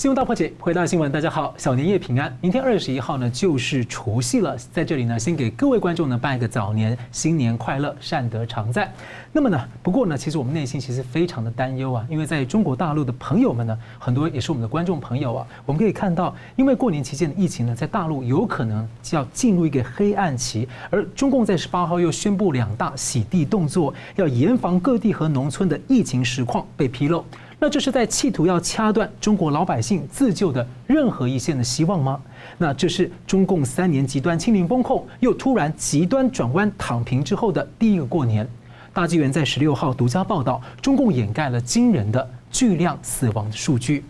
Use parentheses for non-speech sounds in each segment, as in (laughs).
新闻大破解，回到新闻，大家好，小年夜平安。明天二十一号呢，就是除夕了，在这里呢，先给各位观众呢拜个早年，新年快乐，善德常在。那么呢，不过呢，其实我们内心其实非常的担忧啊，因为在中国大陆的朋友们呢，很多也是我们的观众朋友啊，我们可以看到，因为过年期间的疫情呢，在大陆有可能就要进入一个黑暗期，而中共在十八号又宣布两大洗地动作，要严防各地和农村的疫情实况被披露。那这是在企图要掐断中国老百姓自救的任何一线的希望吗？那这是中共三年极端清零封控，又突然极端转弯躺平之后的第一个过年。大纪元在十六号独家报道，中共掩盖了惊人的巨量死亡数据。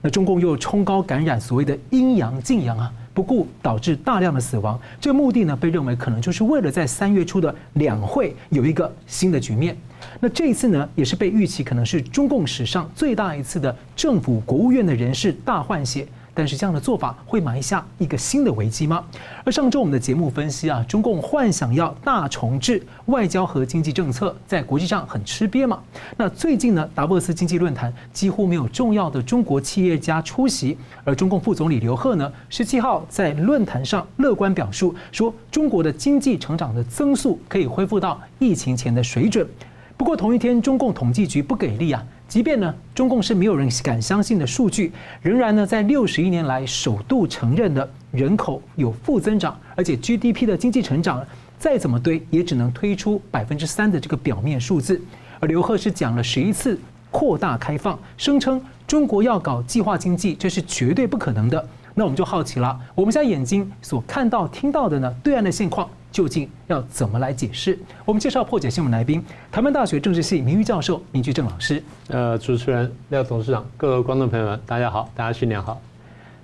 那中共又冲高感染所谓的阴阳禁阳啊，不顾导致大量的死亡。这个目的呢，被认为可能就是为了在三月初的两会有一个新的局面。那这一次呢，也是被预期可能是中共史上最大一次的政府国务院的人事大换血。但是这样的做法会埋下一个新的危机吗？而上周我们的节目分析啊，中共幻想要大重置外交和经济政策，在国际上很吃瘪嘛。那最近呢，达沃斯经济论坛几乎没有重要的中国企业家出席，而中共副总理刘鹤呢，十七号在论坛上乐观表述说，中国的经济成长的增速可以恢复到疫情前的水准。不过同一天，中共统计局不给力啊！即便呢，中共是没有人敢相信的数据，仍然呢，在六十一年来首度承认的人口有负增长，而且 GDP 的经济成长再怎么堆，也只能推出百分之三的这个表面数字。而刘鹤是讲了十一次扩大开放，声称中国要搞计划经济，这是绝对不可能的。那我们就好奇了，我们现在眼睛所看到、听到的呢，对岸的现况。究竟要怎么来解释？我们介绍破解新闻来宾，台湾大学政治系名誉教授明居正老师。呃，主持人廖董事长，各位观众朋友们，大家好，大家新年好。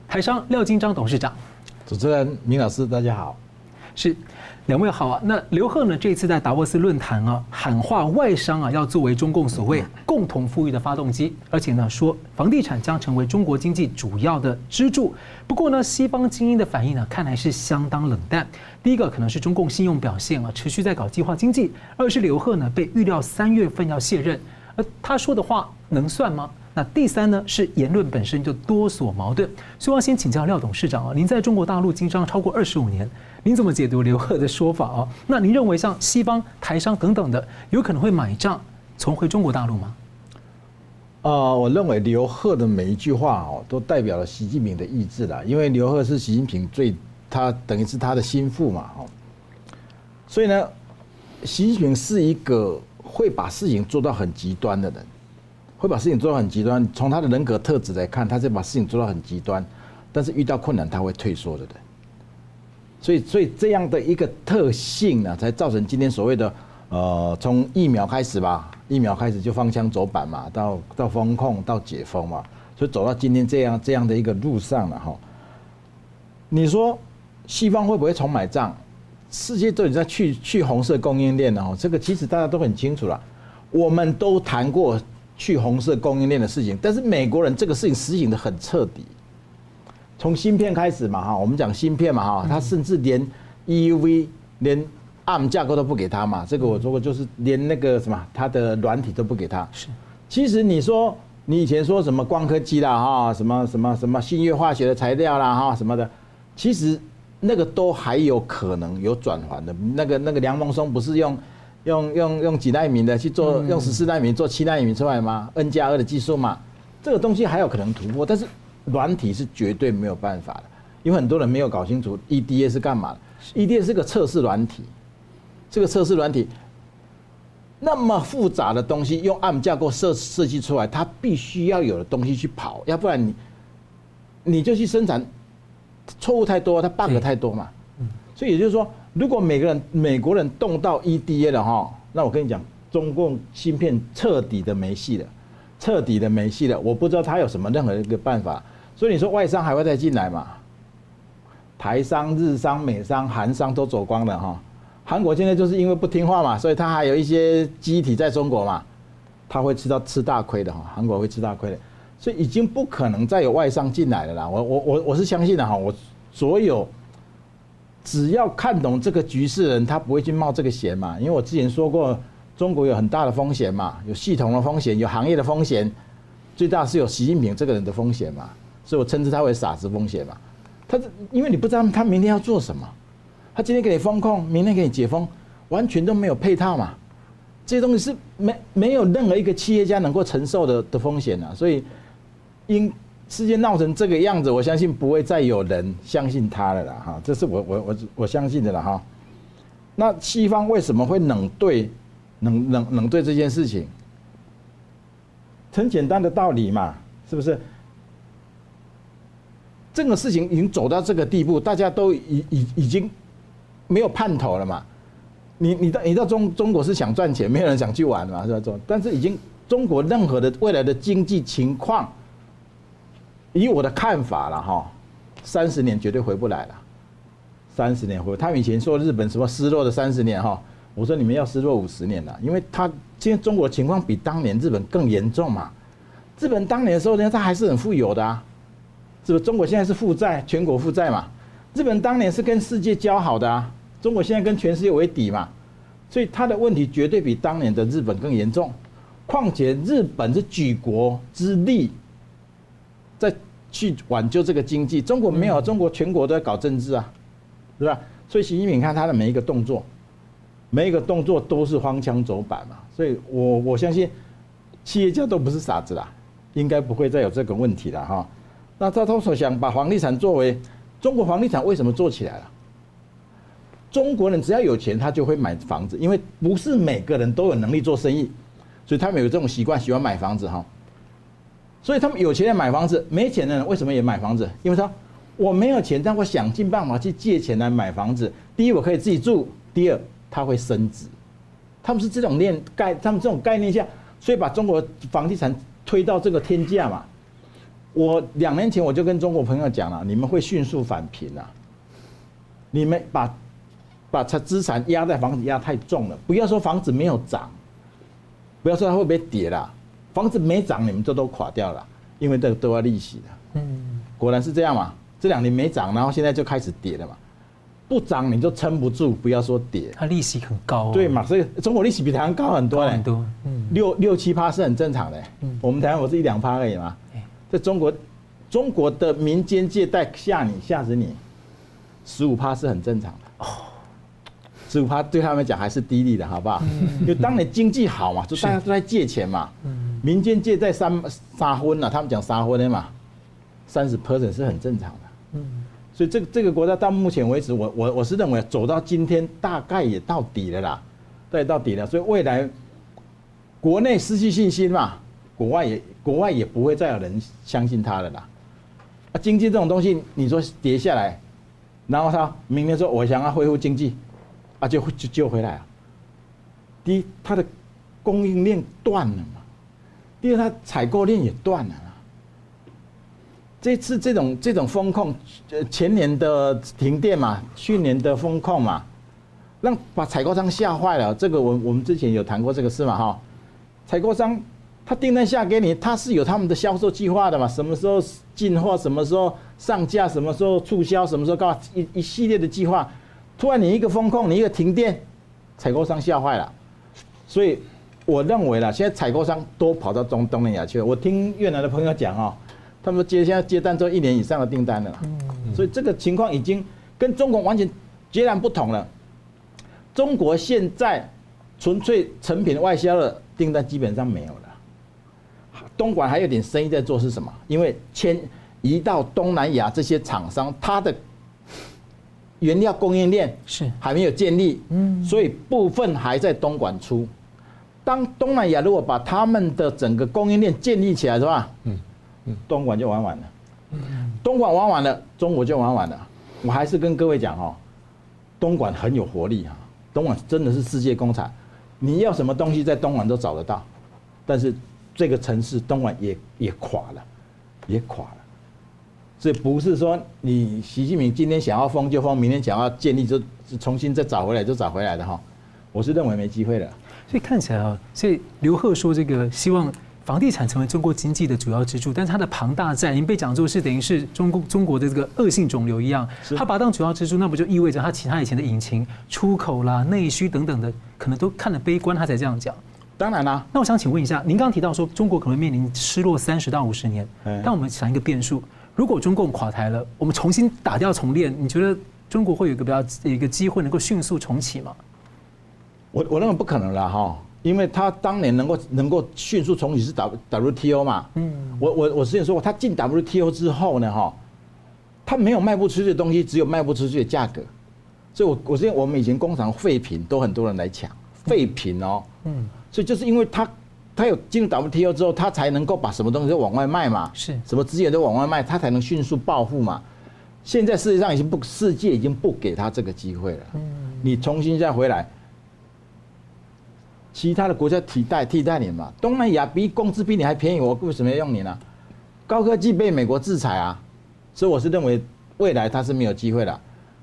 台商廖金章董事长，主持人明老师，大家好。是。两位好啊，那刘鹤呢？这一次在达沃斯论坛啊，喊话外商啊，要作为中共所谓共同富裕的发动机，而且呢，说房地产将成为中国经济主要的支柱。不过呢，西方精英的反应呢，看来是相当冷淡。第一个可能是中共信用表现啊，持续在搞计划经济；二是刘鹤呢，被预料三月份要卸任，而他说的话能算吗？那第三呢，是言论本身就多所矛盾，所以我要先请教廖董事长啊，您在中国大陆经商超过二十五年，您怎么解读刘鹤的说法啊？那您认为像西方台商等等的，有可能会买账重回中国大陆吗？呃，我认为刘鹤的每一句话哦，都代表了习近平的意志啦，因为刘鹤是习近平最，他等于是他的心腹嘛，哦，所以呢，习近平是一个会把事情做到很极端的人。会把事情做到很极端，从他的人格特质来看，他是把事情做到很极端，但是遇到困难他会退缩的人。所以，所以这样的一个特性呢，才造成今天所谓的呃，从疫苗开始吧，疫苗开始就放枪走板嘛，到到封控到解封嘛，所以走到今天这样这样的一个路上了哈。你说西方会不会重买账？世界都已经在去去红色供应链了哈，这个其实大家都很清楚了，我们都谈过。去红色供应链的事情，但是美国人这个事情实行的很彻底，从芯片开始嘛哈，我们讲芯片嘛哈，他甚至连 EUV 连 ARM 架构都不给他嘛，这个我说过，就是连那个什么他的软体都不给他。是，其实你说你以前说什么光刻机啦哈，什么什么什么新月化学的材料啦哈什么的，其实那个都还有可能有转圜的。那个那个梁孟松不是用。用用用几纳米的去做，用十四纳米做七纳米出来吗？N 加二的技术嘛，这个东西还有可能突破，但是软体是绝对没有办法的，因为很多人没有搞清楚 EDA 是干嘛的。EDA 是个测试软体，这个测试软体那么复杂的东西，用 ARM 架构设设计出来，它必须要有的东西去跑，要不然你你就去生产，错误太多，它 bug 太多嘛。所以也就是说。如果每个人美国人动到 EDA 了哈，那我跟你讲，中共芯片彻底的没戏了，彻底的没戏了。我不知道他有什么任何一个办法。所以你说外商还会再进来吗？台商、日商、美商、韩商都走光了哈。韩国现在就是因为不听话嘛，所以他还有一些机体在中国嘛，他会吃到吃大亏的哈。韩国会吃大亏的，所以已经不可能再有外商进来了啦。我我我我是相信的哈，我所有。只要看懂这个局势的人，他不会去冒这个险嘛？因为我之前说过，中国有很大的风险嘛，有系统的风险，有行业的风险，最大是有习近平这个人的风险嘛。所以我称之他为傻子风险嘛。他因为你不知道他明天要做什么，他今天给你封控，明天给你解封，完全都没有配套嘛。这些东西是没没有任何一个企业家能够承受的的风险啊。所以因世界闹成这个样子，我相信不会再有人相信他了啦哈。这是我我我我相信的了哈。那西方为什么会冷对冷冷冷对这件事情？很简单的道理嘛，是不是？这个事情已经走到这个地步，大家都已已已经没有盼头了嘛。你你到你到中中国是想赚钱，没有人想去玩嘛，是吧？但是已经中国任何的未来的经济情况，以我的看法了哈，三十年绝对回不来了。三十年回，他以前说日本什么失落的三十年哈，我说你们要失落五十年了，因为他现在中国情况比当年日本更严重嘛。日本当年的时候呢，他还是很富有的啊。是不是中国现在是负债，全国负债嘛？日本当年是跟世界交好的啊，中国现在跟全世界为敌嘛，所以他的问题绝对比当年的日本更严重。况且日本是举国之力去挽救这个经济，中国没有，中国全国都在搞政治啊，是吧？所以习近平看他的每一个动作，每一个动作都是荒腔走板嘛。所以我我相信企业家都不是傻子啦，应该不会再有这个问题了哈。那他他所想把房地产作为中国房地产为什么做起来了？中国人只要有钱，他就会买房子，因为不是每个人都有能力做生意，所以他们有这种习惯，喜欢买房子哈。所以他们有钱人买房子，没钱的人为什么也买房子？因为说我没有钱，但我想尽办法去借钱来买房子。第一，我可以自己住；第二，它会升值。他们是这种念概，他们这种概念下，所以把中国房地产推到这个天价嘛。我两年前我就跟中国朋友讲了，你们会迅速返贫啊！你们把把它资产压在房子压太重了，不要说房子没有涨，不要说它会不会跌了，房子没涨，你们这都垮掉了，因为这个都要利息的。嗯，果然是这样嘛。这两年没涨，然后现在就开始跌了嘛。不涨你就撑不住，不要说跌。它利息很高。对嘛？所以中国利息比台湾高很多嘞，很多。嗯，六六七趴是很正常的。嗯，我们台湾我是一两趴而已嘛。在中国，中国的民间借贷吓你吓死你，十五趴是很正常的哦。十五趴对他们讲还是低利的，好不好？因为当你经济好嘛，就大家都在借钱嘛。民间借贷三三分了，他们讲三分的嘛，三十 percent 是很正常的。嗯，所以这个这个国家到目前为止，我我我是认为走到今天大概也到底了啦，对，到底了。所以未来国内失去信心嘛。国外也国外也不会再有人相信他了啦。啊，经济这种东西，你说跌下来，然后他明天说我想要恢复经济，啊，就就救回来啊。第一，它的供应链断了嘛；第二，它采购链也断了。这次这种这种风控，呃，前年的停电嘛，去年的风控嘛，让把采购商吓坏了。这个我我们之前有谈过这个事嘛，哈，采购商。他订单下给你，他是有他们的销售计划的嘛？什么时候进货，什么时候上架，什么时候促销，什么时候搞一一系列的计划。突然你一个风控，你一个停电，采购商吓坏了。所以我认为啦，现在采购商都跑到中东南亚去了。我听越南的朋友讲哦，他们接现在接单做一年以上的订单了。所以这个情况已经跟中国完全截然不同了。中国现在纯粹成品外销的订单基本上没有了。东莞还有点生意在做是什么？因为迁移到东南亚这些厂商，它的原料供应链是还没有建立，嗯，所以部分还在东莞出。当东南亚如果把他们的整个供应链建立起来的话，嗯嗯，东莞就玩完了，东莞玩完了，中国就玩完了。我还是跟各位讲哦，东莞很有活力啊，东莞真的是世界工厂，你要什么东西在东莞都找得到，但是。这个城市东莞也也垮了，也垮了，所以不是说你习近平今天想要封就封，明天想要建立就重新再找回来就找回来的哈，我是认为没机会了。所以看起来啊，所以刘鹤说这个希望房地产成为中国经济的主要支柱，但是它的庞大债已经被讲作是等于是中国中国的这个恶性肿瘤一样，它把它当主要支柱，那不就意味着它其他以前的引擎、出口啦、内需等等的，可能都看得悲观，他才这样讲。当然啦，那我想请问一下，您刚刚提到说中国可能面临失落三十到五十年，但我们想一个变数，如果中共垮台了，我们重新打掉重练，你觉得中国会有一个比较一个机会能够迅速重启吗？我我认为不可能了哈，因为他当年能够能够迅速重启是 W WTO 嘛。嗯。我我我之前说过，他进 WTO 之后呢，哈，他没有卖不出去的东西，只有卖不出去的价格。所以我我之前我们以前工厂废品都很多人来抢废品哦。嗯。所以就是因为他。他有进入 WTO 之后，他才能够把什么东西都往外卖嘛，是什么资源都往外卖，他才能迅速暴富嘛。现在世界上已经不，世界已经不给他这个机会了。嗯你重新再回来，其他的国家替代替代你嘛。东南亚比工资比你还便宜，我为什么要用你呢？高科技被美国制裁啊，所以我是认为未来它是没有机会的。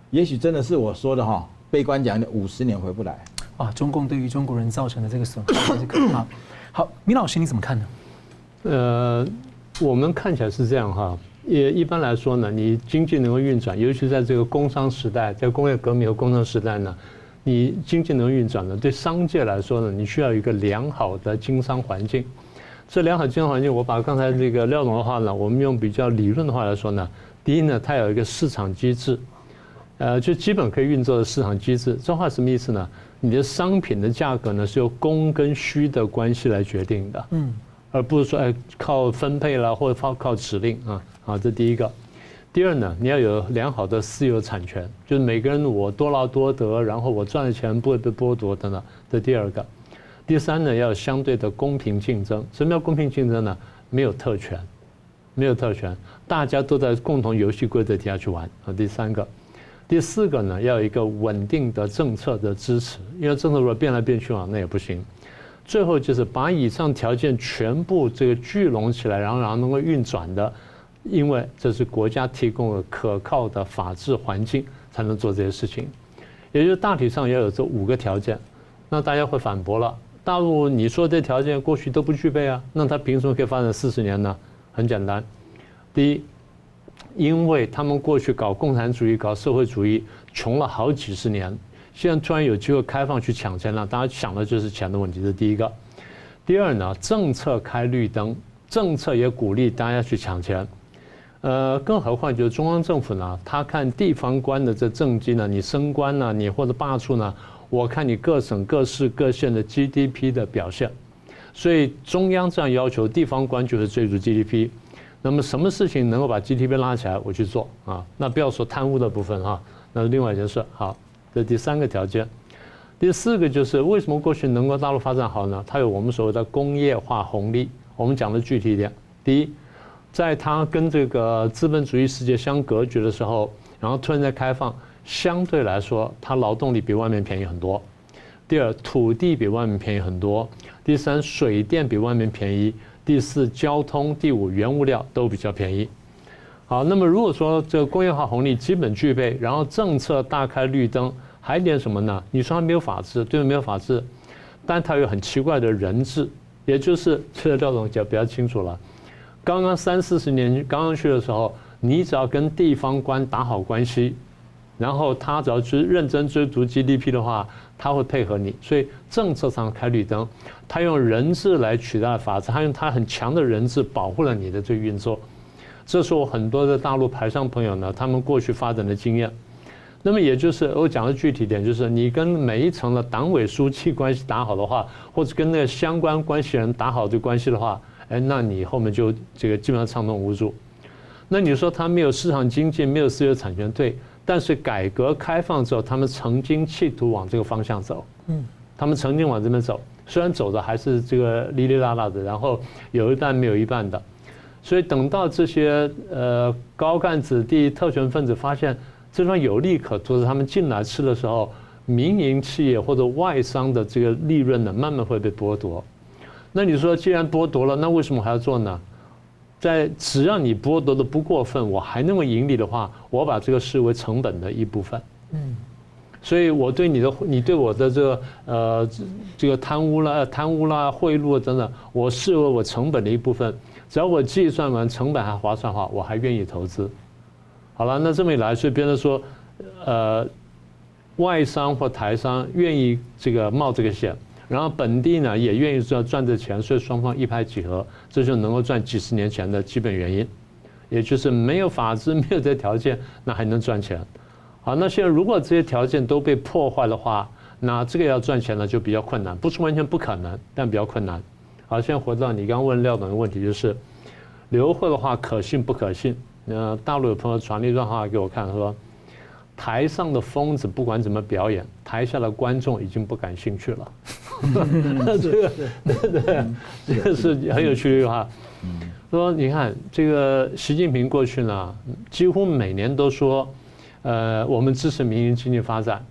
也许真的是我说的哈，悲观讲的五十年回不来。啊，中共对于中国人造成的这个损害是可怕。(coughs) 好，米老师你怎么看呢？呃，我们看起来是这样哈，也一般来说呢，你经济能够运转，尤其在这个工商时代，在工业革命和工商时代呢，你经济能运转呢，对商界来说呢，你需要一个良好的经商环境。这良好经商环境，我把刚才这个廖总的话呢，我们用比较理论的话来说呢，第一呢，它有一个市场机制，呃，就基本可以运作的市场机制。这话什么意思呢？你的商品的价格呢，是由供跟需的关系来决定的，嗯，而不是说哎靠分配了，或者靠靠指令啊，好，这第一个。第二呢，你要有良好的私有产权，就是每个人我多劳多得，然后我赚的钱不会被剥夺等等。这第二个。第三呢，要相对的公平竞争。什么叫公平竞争呢？没有特权，没有特权，大家都在共同游戏规则底下去玩啊。第三个。第四个呢，要有一个稳定的政策的支持，因为政策如果变来变去啊，那也不行。最后就是把以上条件全部这个聚拢起来，然后然后能够运转的，因为这是国家提供了可靠的法治环境，才能做这些事情。也就大体上要有这五个条件。那大家会反驳了，大陆你说这条件过去都不具备啊，那他凭什么可以发展四十年呢？很简单，第一。因为他们过去搞共产主义、搞社会主义，穷了好几十年，现在突然有机会开放去抢钱了，大家想的就是钱的问题。这第一个。第二呢，政策开绿灯，政策也鼓励大家去抢钱。呃，更何况就是中央政府呢，他看地方官的这政绩呢，你升官呢，你或者罢黜呢，我看你各省各市各县的 GDP 的表现，所以中央这样要求，地方官就是追逐 GDP。那么什么事情能够把 GDP 拉起来，我去做啊？那不要说贪污的部分哈，那是另外一件事。好，这第三个条件。第四个就是为什么过去能够大陆发展好呢？它有我们所谓的工业化红利。我们讲的具体一点，第一，在它跟这个资本主义世界相隔绝的时候，然后突然在开放，相对来说，它劳动力比外面便宜很多。第二，土地比外面便宜很多。第三，水电比外面便宜。第四，交通；第五，原物料都比较便宜。好，那么如果说这个工业化红利基本具备，然后政策大开绿灯，还点什么呢？你说它没有法治，对，没有法治，但它有很奇怪的人治，也就是这个廖总讲比较清楚了。刚刚三四十年刚刚去的时候，你只要跟地方官打好关系。然后他只要去认真追逐 GDP 的话，他会配合你。所以政策上开绿灯，他用人治来取代法治，他用他很强的人治保护了你的这运作。这是我很多的大陆台商朋友呢，他们过去发展的经验。那么也就是我讲的具体点，就是你跟每一层的党委书记关系打好的话，或者跟那个相关关系人打好这关系的话，哎，那你后面就这个基本上畅通无阻。那你说他没有市场经济，没有私有产权，对？但是改革开放之后，他们曾经企图往这个方向走，嗯，他们曾经往这边走，虽然走的还是这个哩哩啦啦的，然后有一半没有一半的，所以等到这些呃高干子弟、特权分子发现这方有利可图，他们进来吃的时候，民营企业或者外商的这个利润呢，慢慢会被剥夺。那你说，既然剥夺了，那为什么还要做呢？在只要你剥夺的不过分，我还那么盈利的话，我把这个视为成本的一部分。嗯，所以我对你的，你对我的这个呃这个贪污啦、贪污啦、贿赂等等，我视为我成本的一部分。只要我计算完成本还划算的话，我还愿意投资。好了，那这么一来，所以别人说，呃，外商或台商愿意这个冒这个险。然后本地呢也愿意赚赚这钱，所以双方一拍即合，这就能够赚几十年钱的基本原因。也就是没有法治、没有这条件，那还能赚钱。好，那现在如果这些条件都被破坏的话，那这个要赚钱呢就比较困难，不是完全不可能，但比较困难。好，现在回到你刚问廖总的问题，就是留后的话可信不可信？呃，大陆有朋友传了一段话给我看，说台上的疯子不管怎么表演，台下的观众已经不感兴趣了。这个对对，这个是很有趣的一句话。说你看这个习近平过去呢，几乎每年都说。呃，我们支持民营经济发展。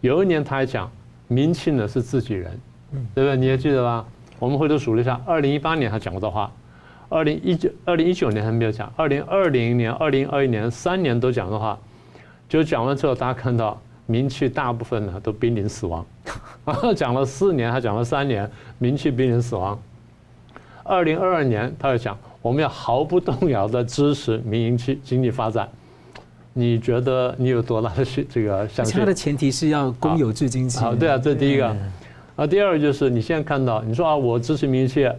有一年他还讲，民企呢是自己人，对不对？你还记得吧？我们回头数了一下，二零一八年他讲过的话，二零一九、二零一九年还没有讲，二零二零年、二零二一年三年都讲的话，就讲完之后，大家看到民企大部分呢都濒临死亡。(laughs) 讲了四年，还讲了三年，民企濒临死亡。二零二二年他又讲，我们要毫不动摇的支持民营经经济发展。你觉得你有多大的这个相信？它的前提是要公有制经济。好，对啊，这是第一个。啊，第二个就是你现在看到，你说啊，我支持民营企业，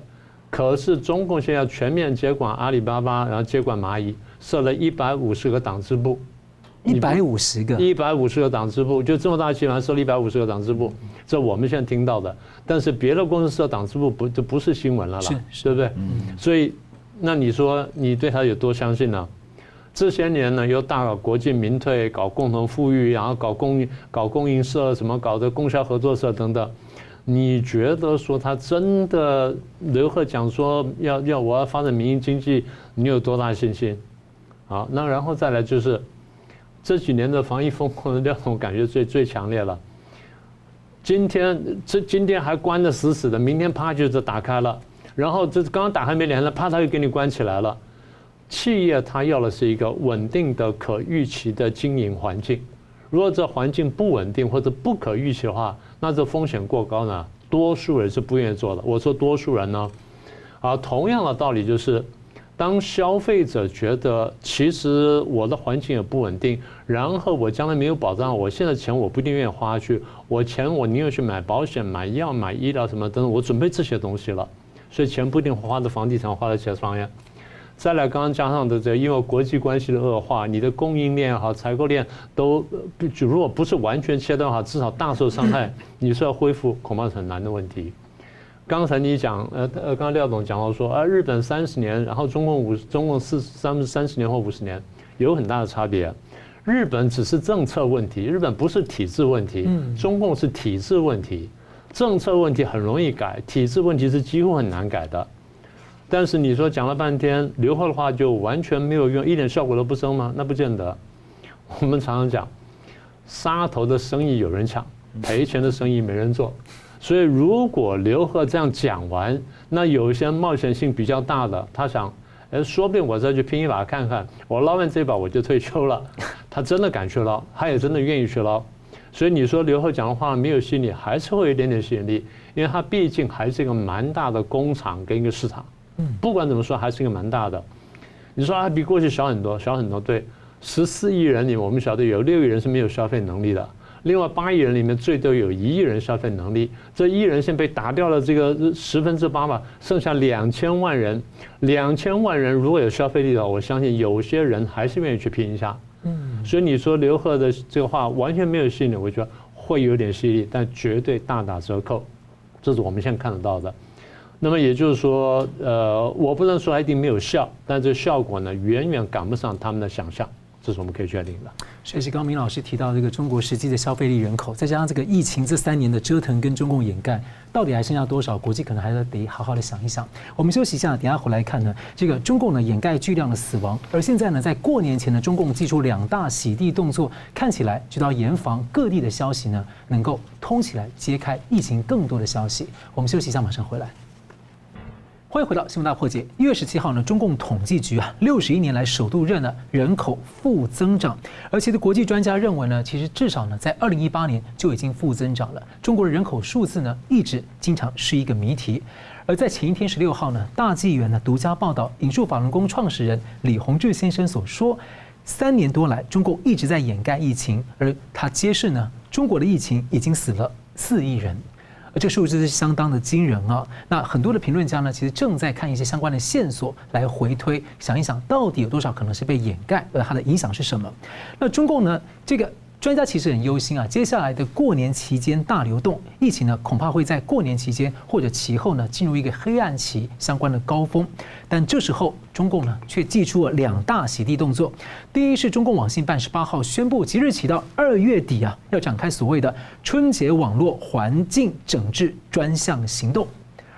可是中共现在要全面接管阿里巴巴，然后接管蚂蚁，设了一百五十个党支部。一百五十个。一百五十个党支部，就这么大集团设了一百五十个党支部，这我们现在听到的。但是别的公司设党支部不就不是新闻了啦，是，对不对？嗯。所以，那你说你对他有多相信呢？这些年呢，又大搞国进民退，搞共同富裕，然后搞供搞供应社，什么搞的供销合作社等等。你觉得说他真的刘鹤讲说要要我要发展民营经济，你有多大信心？好，那然后再来就是这几年的防疫风控的那种感觉最最强烈了。今天这今天还关得死死的，明天啪就是打开了，然后这刚刚打开没两天，啪他又给你关起来了。企业它要的是一个稳定的、可预期的经营环境。如果这环境不稳定或者不可预期的话，那这风险过高呢？多数人是不愿意做的。我说多数人呢，啊，同样的道理就是，当消费者觉得其实我的环境也不稳定，然后我将来没有保障，我现在钱我不一定愿意花去，我钱我宁愿去买保险、买药、买医疗什么等等，我准备这些东西了，所以钱不一定花在房地产、花在其他方面。再来，刚刚加上的这，因为国际关系的恶化，你的供应链也好，采购链都，如果不是完全切断的话，至少大受伤害。(laughs) 你说要恢复，恐怕是很难的问题。刚才你讲，呃呃，刚刚廖总讲到说，啊，日本三十年，然后中共五，中共四三三十年或五十年，有很大的差别。日本只是政策问题，日本不是体制问题，中共是体制问题。政策问题很容易改，体制问题是几乎很难改的。但是你说讲了半天，留后的话就完全没有用，一点效果都不生吗？那不见得。我们常常讲，杀头的生意有人抢，赔钱的生意没人做。所以如果刘贺这样讲完，那有一些冒险性比较大的，他想，哎，说不定我再去拼一把看看，我捞完这把我就退休了。他真的敢去捞，他也真的愿意去捞。(laughs) 所以你说刘贺讲的话没有吸引力，还是会有一点点吸引力，因为他毕竟还是一个蛮大的工厂跟一个市场。嗯不管怎么说，还是一个蛮大的。你说啊，比过去小很多，小很多。对，十四亿人里，我们晓得有六亿人是没有消费能力的。另外八亿人里面，最多有一亿人消费能力。这一亿人现在被打掉了这个十分之八嘛，剩下两千万人。两千万人如果有消费力的话，我相信有些人还是愿意去拼一下。嗯。所以你说刘贺的这个话完全没有吸引力，我觉得会有点吸引力，但绝对大打折扣。这是我们现在看得到的。那么也就是说，呃，我不能说一定没有效，但这个效果呢，远远赶不上他们的想象，这是我们可以确定的。所以，刚刚明老师提到这个中国实际的消费力人口，再加上这个疫情这三年的折腾跟中共掩盖，到底还剩下多少？国际可能还是得好好的想一想。我们休息一下，等下回来看呢，这个中共呢掩盖巨量的死亡，而现在呢，在过年前呢，中共祭出两大洗地动作，看起来就要严防各地的消息呢能够通起来，揭开疫情更多的消息。我们休息一下，马上回来。欢迎回到新闻大破解。一月十七号呢，中共统计局啊，六十一年来首度认了人口负增长，而且的国际专家认为呢，其实至少呢，在二零一八年就已经负增长了。中国的人口数字呢，一直经常是一个谜题。而在前一天十六号呢，大纪元呢独家报道，引述法轮功创始人李洪志先生所说，三年多来，中共一直在掩盖疫情，而他揭示呢，中国的疫情已经死了四亿人。而这个数字是相当的惊人啊。那很多的评论家呢，其实正在看一些相关的线索来回推，想一想到底有多少可能是被掩盖，而它的影响是什么？那中共呢，这个。专家其实很忧心啊，接下来的过年期间大流动，疫情呢恐怕会在过年期间或者其后呢进入一个黑暗期相关的高峰。但这时候中共呢却祭出了两大洗地动作，第一是中共网信办十八号宣布，即日起到二月底啊要展开所谓的春节网络环境整治专项行动，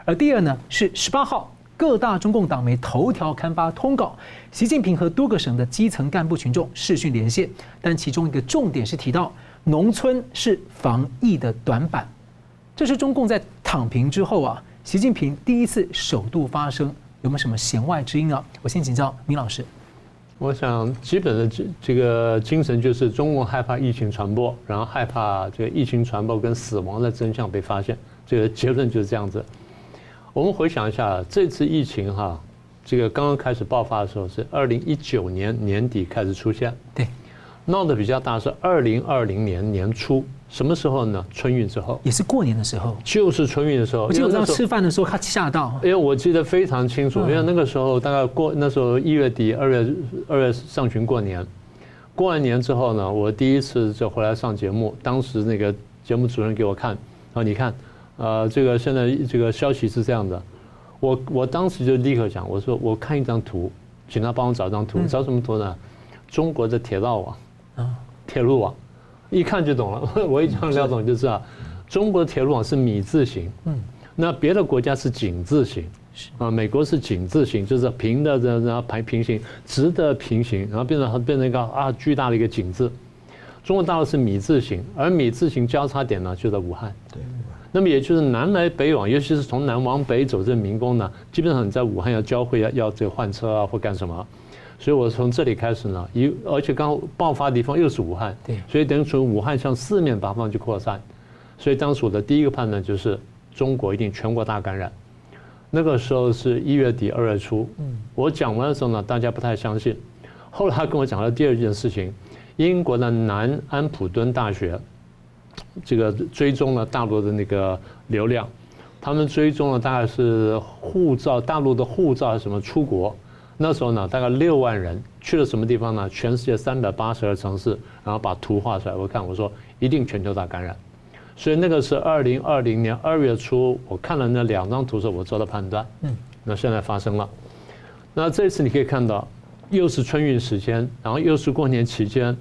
而第二呢是十八号。各大中共党媒头条刊发通稿，习近平和多个省的基层干部群众视讯连线，但其中一个重点是提到农村是防疫的短板。这是中共在躺平之后啊，习近平第一次首度发声，有没有什么弦外之音啊？我先请教明老师。我想基本的这这个精神就是中共害怕疫情传播，然后害怕这个疫情传播跟死亡的真相被发现，这个结论就是这样子。我们回想一下，这次疫情哈，这个刚刚开始爆发的时候是二零一九年年底开始出现，对，闹得比较大是二零二零年年初，什么时候呢？春运之后，也是过年的时候，就是春运的时候。我记得吃饭的时候，他吓到，因为我记得非常清楚，因为那个时候大概过那时候一月底二月二月上旬过年，过完年之后呢，我第一次就回来上节目，当时那个节目主任给我看，然后，你看。呃，这个现在这个消息是这样的，我我当时就立刻讲，我说我看一张图，请他帮我找张图，找什么图呢？中国的铁道网，啊，铁路网，一看就懂了。(laughs) 我一讲廖总就知道，中国的铁路网是米字形，嗯，那别的国家是井字形，啊，美国是井字形，就是平的，然后排平行，直的平行，然后变成变成一个啊巨大的一个井字。中国大陆是米字形，而米字形交叉点呢就在武汉。对。那么也就是南来北往，尤其是从南往北走，这民工呢，基本上你在武汉要交汇要要这个换车啊或干什么，所以我从这里开始呢，一而且刚爆发的地方又是武汉，对，所以等于从武汉向四面八方去扩散，所以当时我的第一个判断就是中国一定全国大感染，那个时候是一月底二月初，嗯，我讲完的时候呢，大家不太相信，后来他跟我讲了第二件事情，英国的南安普敦大学。这个追踪了大陆的那个流量，他们追踪了大概是护照，大陆的护照还是什么出国，那时候呢，大概六万人去了什么地方呢？全世界三百八十二城市，然后把图画出来，我看我说一定全球大感染，所以那个是二零二零年二月初，我看了那两张图时候，我做的判断，嗯，那现在发生了，那这次你可以看到，又是春运时间，然后又是过年期间。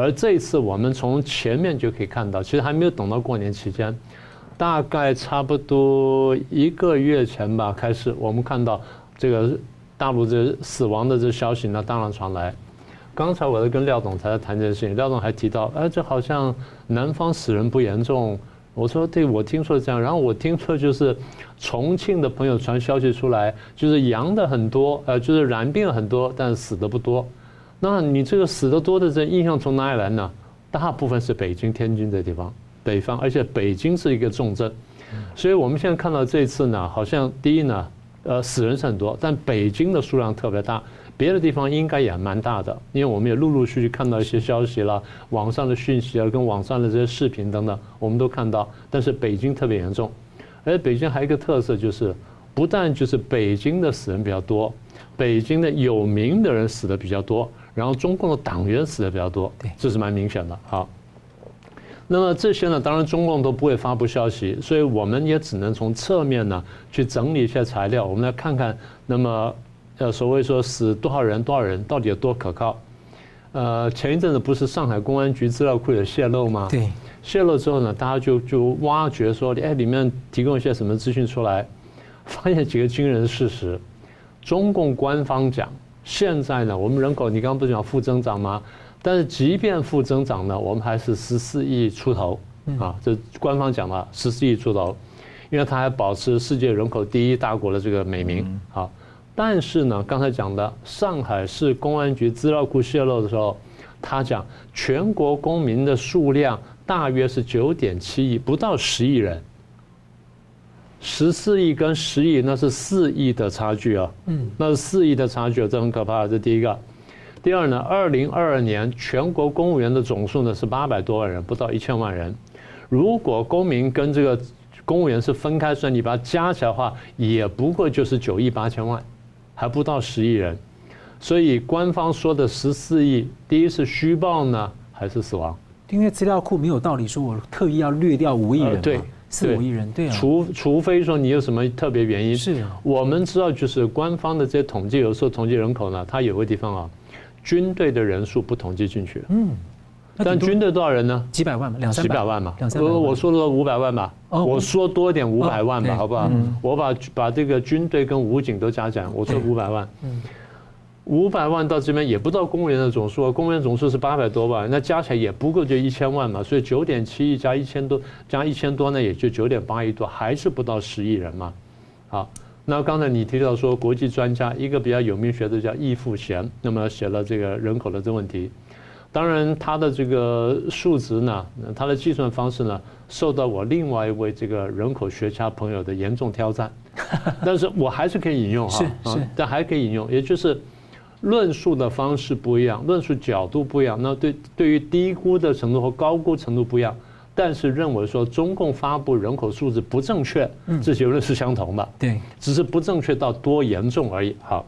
而这一次，我们从前面就可以看到，其实还没有等到过年期间，大概差不多一个月前吧，开始我们看到这个大陆这死亡的这消息呢，当然传来。刚才我在跟廖总才在谈这件事情，廖总还提到，哎，这好像南方死人不严重。我说对，我听说是这样。然后我听说就是重庆的朋友传消息出来，就是阳的很多，呃，就是染病很多，但是死的不多。那你这个死的多的人印象从哪里来呢？大部分是北京、天津这地方，北方，而且北京是一个重镇，所以我们现在看到这次呢，好像第一呢，呃，死人是很多，但北京的数量特别大，别的地方应该也蛮大的，因为我们也陆陆续续看到一些消息了，网上的讯息啊，跟网上的这些视频等等，我们都看到，但是北京特别严重，而北京还有一个特色就是，不但就是北京的死人比较多，北京的有名的人死的比较多。然后中共的党员死的比较多，对，这是蛮明显的。好，那么这些呢，当然中共都不会发布消息，所以我们也只能从侧面呢去整理一些材料，我们来看看，那么呃，所谓说死多少人，多少人到底有多可靠？呃，前一阵子不是上海公安局资料库有泄露吗？对，泄露之后呢，大家就就挖掘说，哎，里面提供一些什么资讯出来，发现几个惊人的事实，中共官方讲。现在呢，我们人口你刚刚不是讲负增长吗？但是即便负增长呢，我们还是十四亿出头啊，这官方讲了十四亿出头，因为它还保持世界人口第一大国的这个美名啊。但是呢，刚才讲的上海市公安局资料库泄露的时候，他讲全国公民的数量大约是九点七亿，不到十亿人。十四亿跟十亿，那是四亿的差距啊！嗯，那是四亿的差距，这很可怕。这第一个。第二呢，二零二二年全国公务员的总数呢是八百多万人，不到一千万人。如果公民跟这个公务员是分开算，你把它加起来的话，也不过就是九亿八千万，还不到十亿人。所以官方说的十四亿，第一是虚报呢，还是死亡？因为资料库没有道理说我特意要略掉五亿人，对，四五亿人，对啊。除除非说你有什么特别原因。是啊。我们知道，就是官方的这些统计，有时候统计人口呢，它有个地方啊，军队的人数不统计进去。嗯。但军队多少人呢？几百万嘛，两三百几百万嘛。两三百万。我我说了五百万吧。哦。我说多点五百万吧，好不好？嗯。我把把这个军队跟武警都加起来，我说五百万。嗯。五百万到这边也不到公务员的总数，公务员总数是八百多万，那加起来也不够就一千万嘛，所以九点七亿加一千多，加一千多呢，也就九点八亿多，还是不到十亿人嘛。好，那刚才你提到说国际专家一个比较有名学者叫易富贤，那么写了这个人口的这问题，当然他的这个数值呢，他的计算方式呢，受到我另外一位这个人口学家朋友的严重挑战，(laughs) 但是我还是可以引用哈，是是，但还可以引用，也就是。论述的方式不一样，论述角度不一样，那对对于低估的程度和高估程度不一样，但是认为说中共发布人口数字不正确，这结论是相同的，对，只是不正确到多严重而已。好，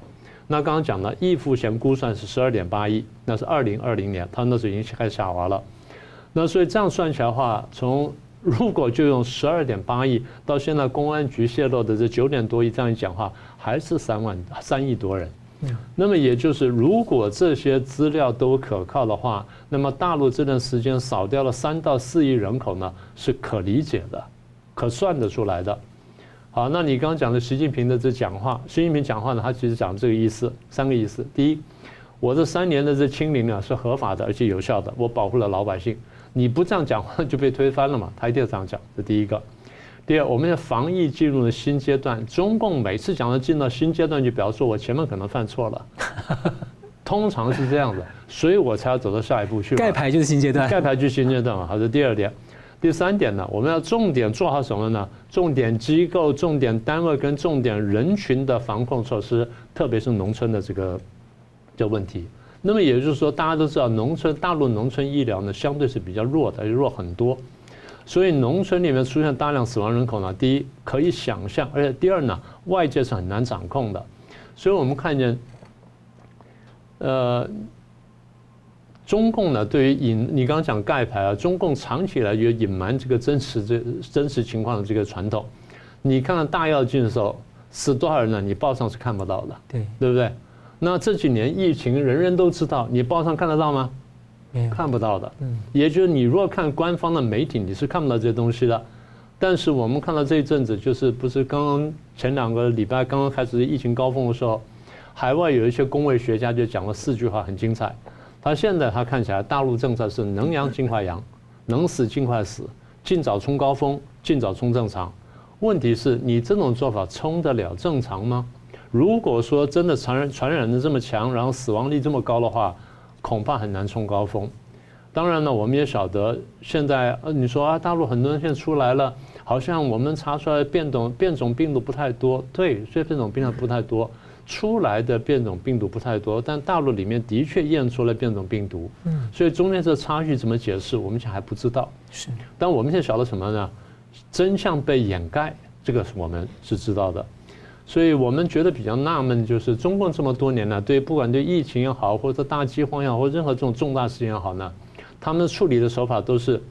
那刚刚讲了，易富贤估算是十二点八亿，那是二零二零年，他那时候已经开始下滑了，那所以这样算起来的话，从如果就用十二点八亿到现在公安局泄露的这九点多亿这样一讲话，还是三万三亿多人。那么也就是，如果这些资料都可靠的话，那么大陆这段时间少掉了三到四亿人口呢，是可理解的，可算得出来的。好，那你刚刚讲的习近平的这讲话，习近平讲话呢，他其实讲这个意思，三个意思。第一，我这三年的这清零啊是合法的，而且有效的，我保护了老百姓。你不这样讲话就被推翻了嘛，他一定要这样讲，这第一个。第二，我们的防疫进入了新阶段。中共每次讲到进到新阶段，就表示说我前面可能犯错了，(laughs) 通常是这样的，所以我才要走到下一步去。盖牌就是新阶段，盖牌就是新阶段嘛。好，这第二点。第三点呢，我们要重点做好什么呢？重点机构、重点单位跟重点人群的防控措施，特别是农村的这个这问题。那么也就是说，大家都知道，农村大陆农村医疗呢，相对是比较弱的，弱很多。所以农村里面出现大量死亡人口呢，第一可以想象，而且第二呢，外界是很难掌控的。所以我们看见，呃，中共呢对于隐，你刚刚讲盖牌啊，中共长期以来有隐瞒这个真实这真实情况的这个传统。你看看大跃进的时候死多少人呢？你报上是看不到的，对对不对？那这几年疫情人人都知道，你报上看得到吗？看不到的，嗯，也就是你如果看官方的媒体，你是看不到这些东西的。但是我们看到这一阵子，就是不是刚刚前两个礼拜刚刚开始疫情高峰的时候，海外有一些工位学家就讲了四句话，很精彩。他现在他看起来大陆政策是能阳尽快阳，(laughs) 能死尽快死，尽早冲高峰，尽早冲正常。问题是你这种做法冲得了正常吗？如果说真的传染传染的这么强，然后死亡率这么高的话，恐怕很难冲高峰。当然了，我们也晓得，现在呃，你说啊，大陆很多人现在出来了，好像我们查出来的变种变种病毒不太多。对，所以变种病毒不太多，出来的变种病毒不太多，但大陆里面的确验出了变种病毒。嗯，所以中间这差距怎么解释，我们现在还不知道。是，但我们现在晓得什么呢？真相被掩盖，这个是我们是知道的。所以我们觉得比较纳闷，就是中共这么多年呢，对不管对疫情也好，或者大饥荒也好，或任何这种重大事情也好呢，他们处理的手法都是：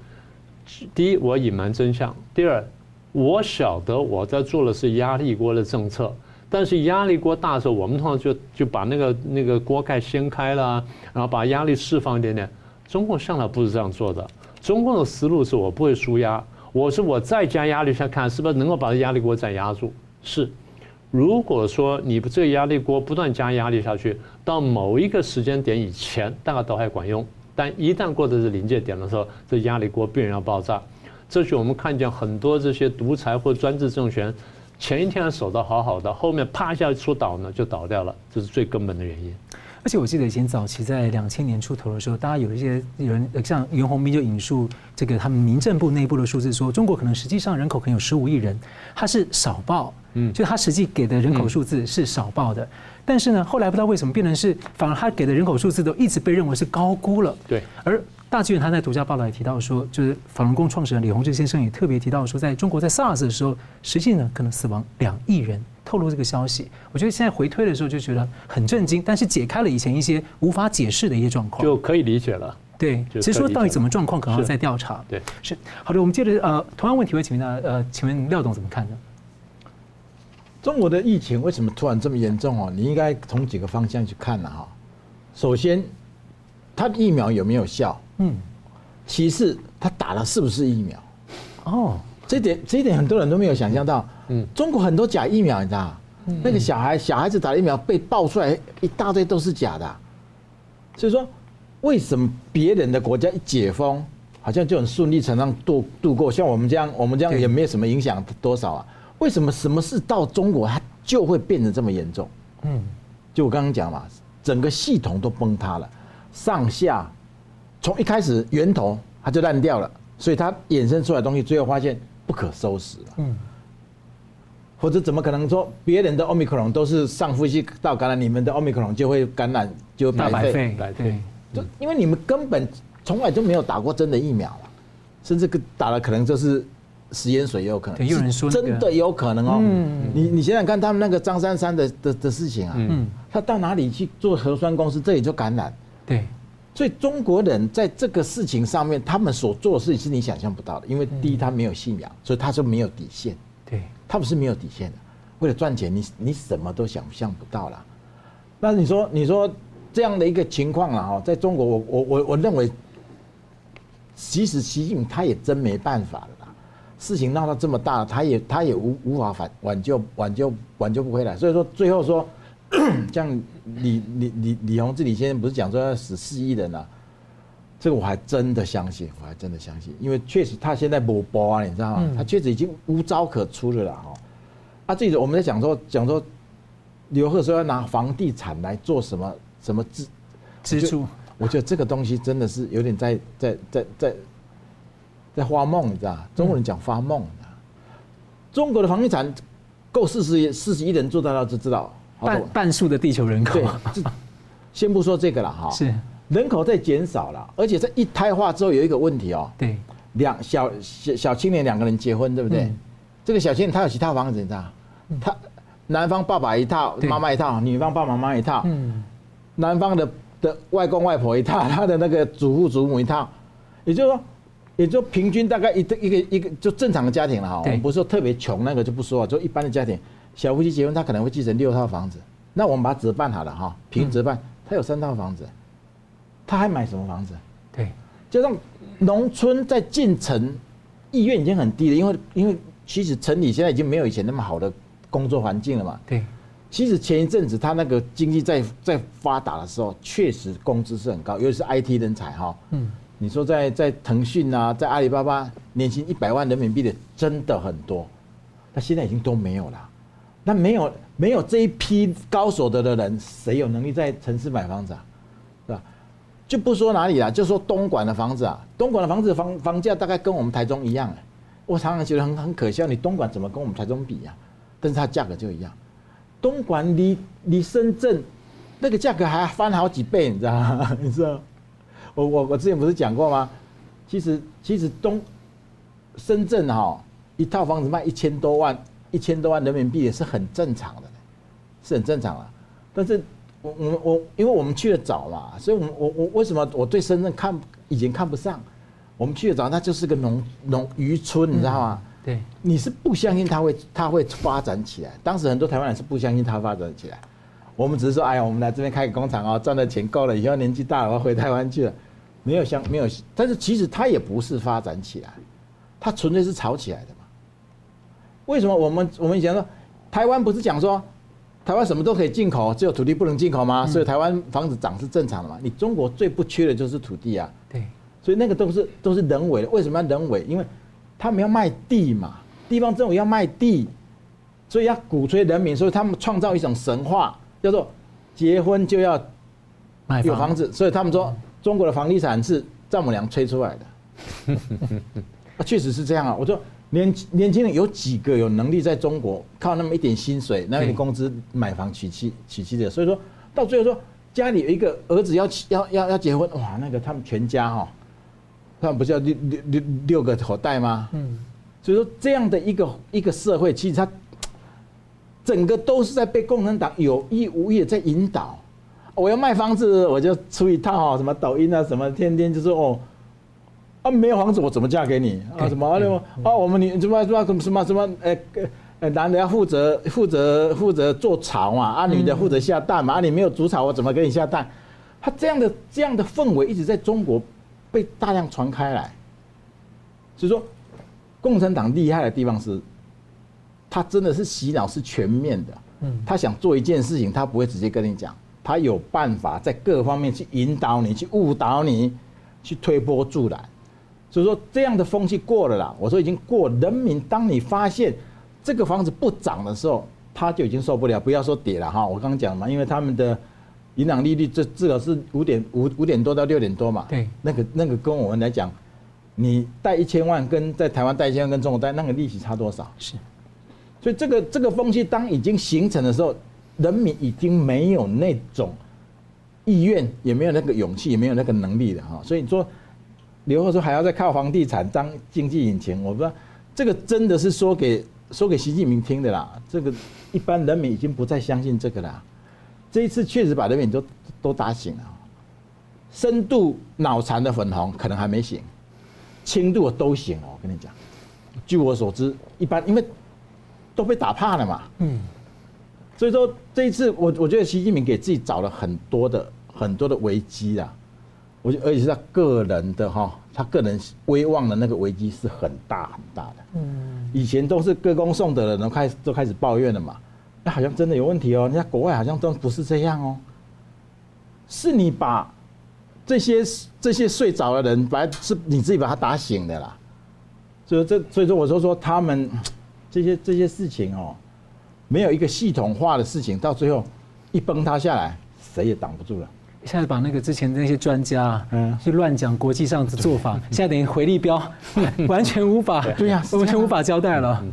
第一，我隐瞒真相；第二，我晓得我在做的是压力锅的政策，但是压力锅大的时候，我们通常就就把那个那个锅盖掀开了，然后把压力释放一点点。中共向来不是这样做的，中共的思路是我不会输压，我是我再加压力下看是不是能够把压力锅再压住，是。如果说你不这个压力锅不断加压力下去，到某一个时间点以前，大概都还管用。但一旦过的是临界点的时候，这压力锅必然要爆炸。这是我们看见很多这些独裁或专制政权，前一天守得好好的，后面啪一下出倒呢，就倒掉了。这是最根本的原因。而且我记得以前早期在两千年出头的时候，大家有一些人像袁宏斌就引述这个他们民政部内部的数字说，中国可能实际上人口可能有十五亿人，他是少报，嗯，就他实际给的人口数字是少报的。但是呢，后来不知道为什么变成是，反而他给的人口数字都一直被认为是高估了。对，而大纪元他在独家报道也提到说，就是法轮功创始人李洪志先生也特别提到说，在中国在 SARS 的时候，实际呢可能死亡两亿人。透露这个消息，我觉得现在回推的时候就觉得很震惊，但是解开了以前一些无法解释的一些状况，就可以理解了。对，其实说到底怎么状况，可能要再调查。对，是好的。我们接着呃，同样问题会请问呢呃，请问廖董怎么看呢？中国的疫情为什么突然这么严重哦？你应该从几个方向去看了哈。首先，它的疫苗有没有效？嗯。其次，他打了是不是疫苗？哦。这点这一点很多人都没有想象到，嗯，中国很多假疫苗，你知道那个小孩小孩子打疫苗被爆出来一大堆都是假的，所以说为什么别人的国家一解封，好像就很顺理成章度度过，像我们这样我们这样也没有什么影响多少啊？为什么什么事到中国它就会变得这么严重？嗯，就我刚刚讲嘛，整个系统都崩塌了，上下从一开始源头它就烂掉了，所以它衍生出来的东西最后发现。不可收拾了，嗯，或者怎么可能说别人的奥密克戎都是上呼吸道感染，你们的奥密克戎就会感染就白费？对，就因为你们根本从来就没有打过真的疫苗，甚至打了可能就是食盐水也有可能。有人说真的有可能哦，你你想想看他们那个张三三的的的事情啊，嗯，他到哪里去做核酸公司，这里就感染，对。所以中国人在这个事情上面，他们所做的事情是你想象不到的。因为第一，他没有信仰，所以他是没有底线。对，他不是没有底线的。为了赚钱，你你什么都想象不到了。那你说，你说这样的一个情况啊，哈，在中国，我我我我认为，其实习近平他也真没办法了啦。事情闹到这么大，他也他也无无法反挽救挽救挽救不回来。所以说，最后说。(clears throat) 像李李李李洪志李先生不是讲说要死四亿人啊？这个我还真的相信，我还真的相信，因为确实他现在不包啊，你知道吗？他确实已经无招可出了啦哈。啊，这个我们在讲说讲说，刘贺说要拿房地产来做什么什么支支出，我觉得这个东西真的是有点在在在在在发梦，你知道？中国人讲发梦，中国的房地产够四十亿四十亿人做得到就知道。半半数的地球人口，对，先不说这个了哈，是。人口在减少了，而且这一胎化之后有一个问题哦，对，两小小小青年两个人结婚，对不对？这个小青年他有几套房子，你知道？他男方爸爸一套，妈妈一套，女方爸爸妈妈一套，嗯，男方的的外公外婆一套，(laughs) 他的那个祖父祖母一套，也就是说，也就平均大概一个一个一个就正常的家庭了哈，我们不是说特别穷那个就不说了，就一般的家庭。小夫妻结婚，他可能会继承六套房子，那我们把它折半好了哈，平折半，他有三套房子，他还买什么房子？对，就让农村在进城意愿已经很低了，因为因为其实城里现在已经没有以前那么好的工作环境了嘛。对，其实前一阵子他那个经济在在发达的时候，确实工资是很高，尤其是 IT 人才哈。嗯，你说在在腾讯啊，在阿里巴巴，年薪一百万人民币的真的很多，那现在已经都没有了。那没有没有这一批高所得的人，谁有能力在城市买房子啊？是吧？就不说哪里了，就说东莞的房子啊，东莞的房子房房价大概跟我们台中一样。我常常觉得很很可笑，你东莞怎么跟我们台中比呀？但是它价格就一样。东莞离离深圳那个价格还翻好几倍，你知道吗？(laughs) 你知道？我我我之前不是讲过吗？其实其实东深圳哈一套房子卖一千多万。一千多万人民币也是很正常的，是很正常啊。但是我我我，因为我们去的早嘛，所以我我我为什么我对深圳看已经看不上？我们去的早，那就是个农农渔村，你知道吗？对，你是不相信它会它会发展起来。当时很多台湾人是不相信它发展起来。我们只是说，哎呀，我们来这边开个工厂哦，赚的钱够了，以后年纪大了回台湾去了，没有相没有。但是其实它也不是发展起来，它纯粹是炒起来的。为什么我们我们以前说，台湾不是讲说，台湾什么都可以进口，只有土地不能进口吗？所以台湾房子涨是正常的嘛？你中国最不缺的就是土地啊。对，所以那个都是都是人为的。为什么要人为？因为他们要卖地嘛，地方政府要卖地，所以要鼓吹人民，所以他们创造一种神话，叫做结婚就要有房子。所以他们说中国的房地产是丈母娘吹出来的。(laughs) 啊，确实是这样啊。我说。年年轻人有几个有能力在中国靠那么一点薪水、那么一点工资买房娶妻娶妻的？所以说到最后说家里有一个儿子要要要要结婚，哇，那个他们全家哈他们不是要六六六六个口袋吗？嗯，所以说这样的一个一个社会，其实它整个都是在被共产党有意无意的在引导。我要卖房子，我就出一套什么抖音啊，什么天天就是哦，啊没有房子我怎么嫁给你啊？什么啊？啊我们你什么什么什么什么什么？哎，呃，男的要负责负责负责做巢嘛，啊女的负责下蛋嘛，啊你没有筑巢我怎么给你下蛋？他这样的这样的氛围一直在中国被大量传开来，所以说，共产党厉害的地方是，他真的是洗脑是全面的。嗯，他想做一件事情，他不会直接跟你讲。他有办法在各方面去引导你，去误导你，去推波助澜。所以说这样的风气过了啦。我说已经过，人民当你发现这个房子不涨的时候，他就已经受不了。不要说跌了哈，我刚刚讲嘛，因为他们的银行利率这至少是五点五五点多到六点多嘛。对，那个那个跟我们来讲，你贷一千万跟在台湾贷一千万跟中国贷那个利息差多少？是。所以这个这个风气当已经形成的时候。人民已经没有那种意愿，也没有那个勇气，也没有那个能力了哈。所以说，刘鹤说还要再靠房地产当经济引擎，我不知道这个真的是说给说给习近平听的啦。这个一般人民已经不再相信这个啦。这一次确实把人民都都打醒了，深度脑残的粉红可能还没醒，轻度的都醒了。我跟你讲，据我所知，一般因为都被打怕了嘛。嗯。所以说这一次，我我觉得习近平给自己找了很多的很多的危机啦，我觉得而且是他个人的哈，他个人威望的那个危机是很大很大的。嗯，以前都是歌功颂德的人开始都开始抱怨了嘛，那好像真的有问题哦，人家国外好像都不是这样哦，是你把这些这些睡着的人，本来是你自己把他打醒的啦。所以这所以说我说说他们这些这些事情哦。没有一个系统化的事情，到最后一崩塌下来，谁也挡不住了。现在把那个之前的那些专家，嗯，去乱讲国际上的做法，现在等于回力标，(laughs) 完全无法，对呀，完全无法交代了。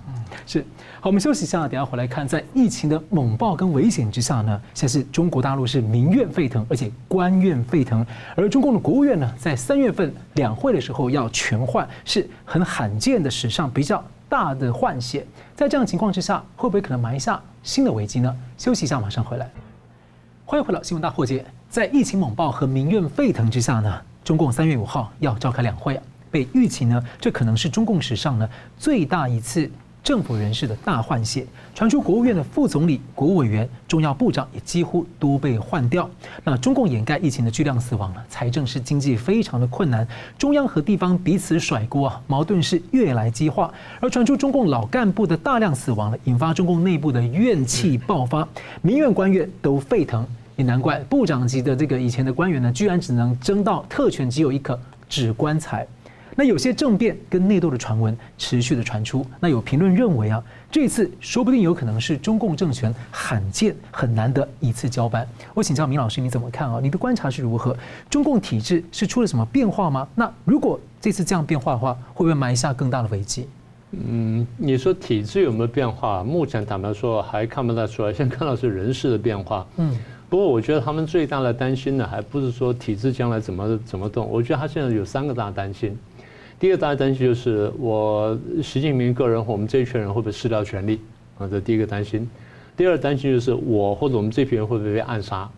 是，好，我们休息一下，等下回来看，在疫情的猛爆跟危险之下呢，现在是中国大陆是民怨沸腾，而且官怨沸腾，而中共的国务院呢，在三月份两会的时候要全换，是很罕见的史上比较大的换血，在这样情况之下，会不会可能埋下新的危机呢？休息一下，马上回来。欢迎回到新闻大破解。在疫情猛爆和民怨沸腾之下呢，中共三月五号要召开两会啊，被预期呢，这可能是中共史上呢最大一次。政府人士的大换血，传出国务院的副总理、国务委员、重要部长也几乎都被换掉。那中共掩盖疫情的巨量死亡了，财政是经济非常的困难，中央和地方彼此甩锅啊，矛盾是越来激化。而传出中共老干部的大量死亡了，引发中共内部的怨气爆发，民怨官怨都沸腾，也难怪部长级的这个以前的官员呢，居然只能争到特权只有一颗纸棺材。那有些政变跟内斗的传闻持续的传出，那有评论认为啊，这次说不定有可能是中共政权罕见很难得一次交班。我请教明老师，你怎么看啊？你的观察是如何？中共体制是出了什么变化吗？那如果这次这样变化的话，会不会埋下更大的危机？嗯，你说体制有没有变化？目前坦白说还看不太出来，(laughs) 先看到是人事的变化。嗯，不过我觉得他们最大的担心呢，还不是说体制将来怎么怎么动。我觉得他现在有三个大担心。第一个大担心就是我习近平个人或我们这一群人会不会失掉权力啊？这第一个担心。第二担心就是我或者我们这批人会不会被暗杀？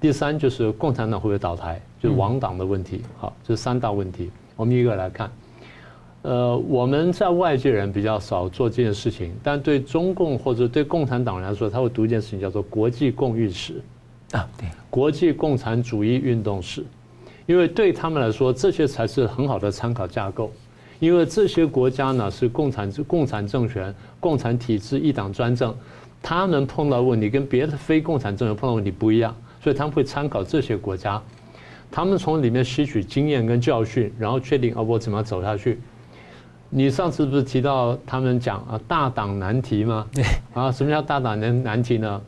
第三就是共产党会不会倒台？就是亡党的问题。好，这三大问题，我们一个来看。呃，我们在外界人比较少做这件事情，但对中共或者对共产党来说，他会读一件事情叫做国际共运史啊，对，国际共产主义运动史。因为对他们来说，这些才是很好的参考架构。因为这些国家呢是共产共产政权、共产体制、一党专政，他们碰到问题跟别的非共产政权碰到问题不一样，所以他们会参考这些国家，他们从里面吸取经验跟教训，然后确定啊我怎么走下去。你上次不是提到他们讲啊大党难题吗？对啊，什么叫大党难难题呢？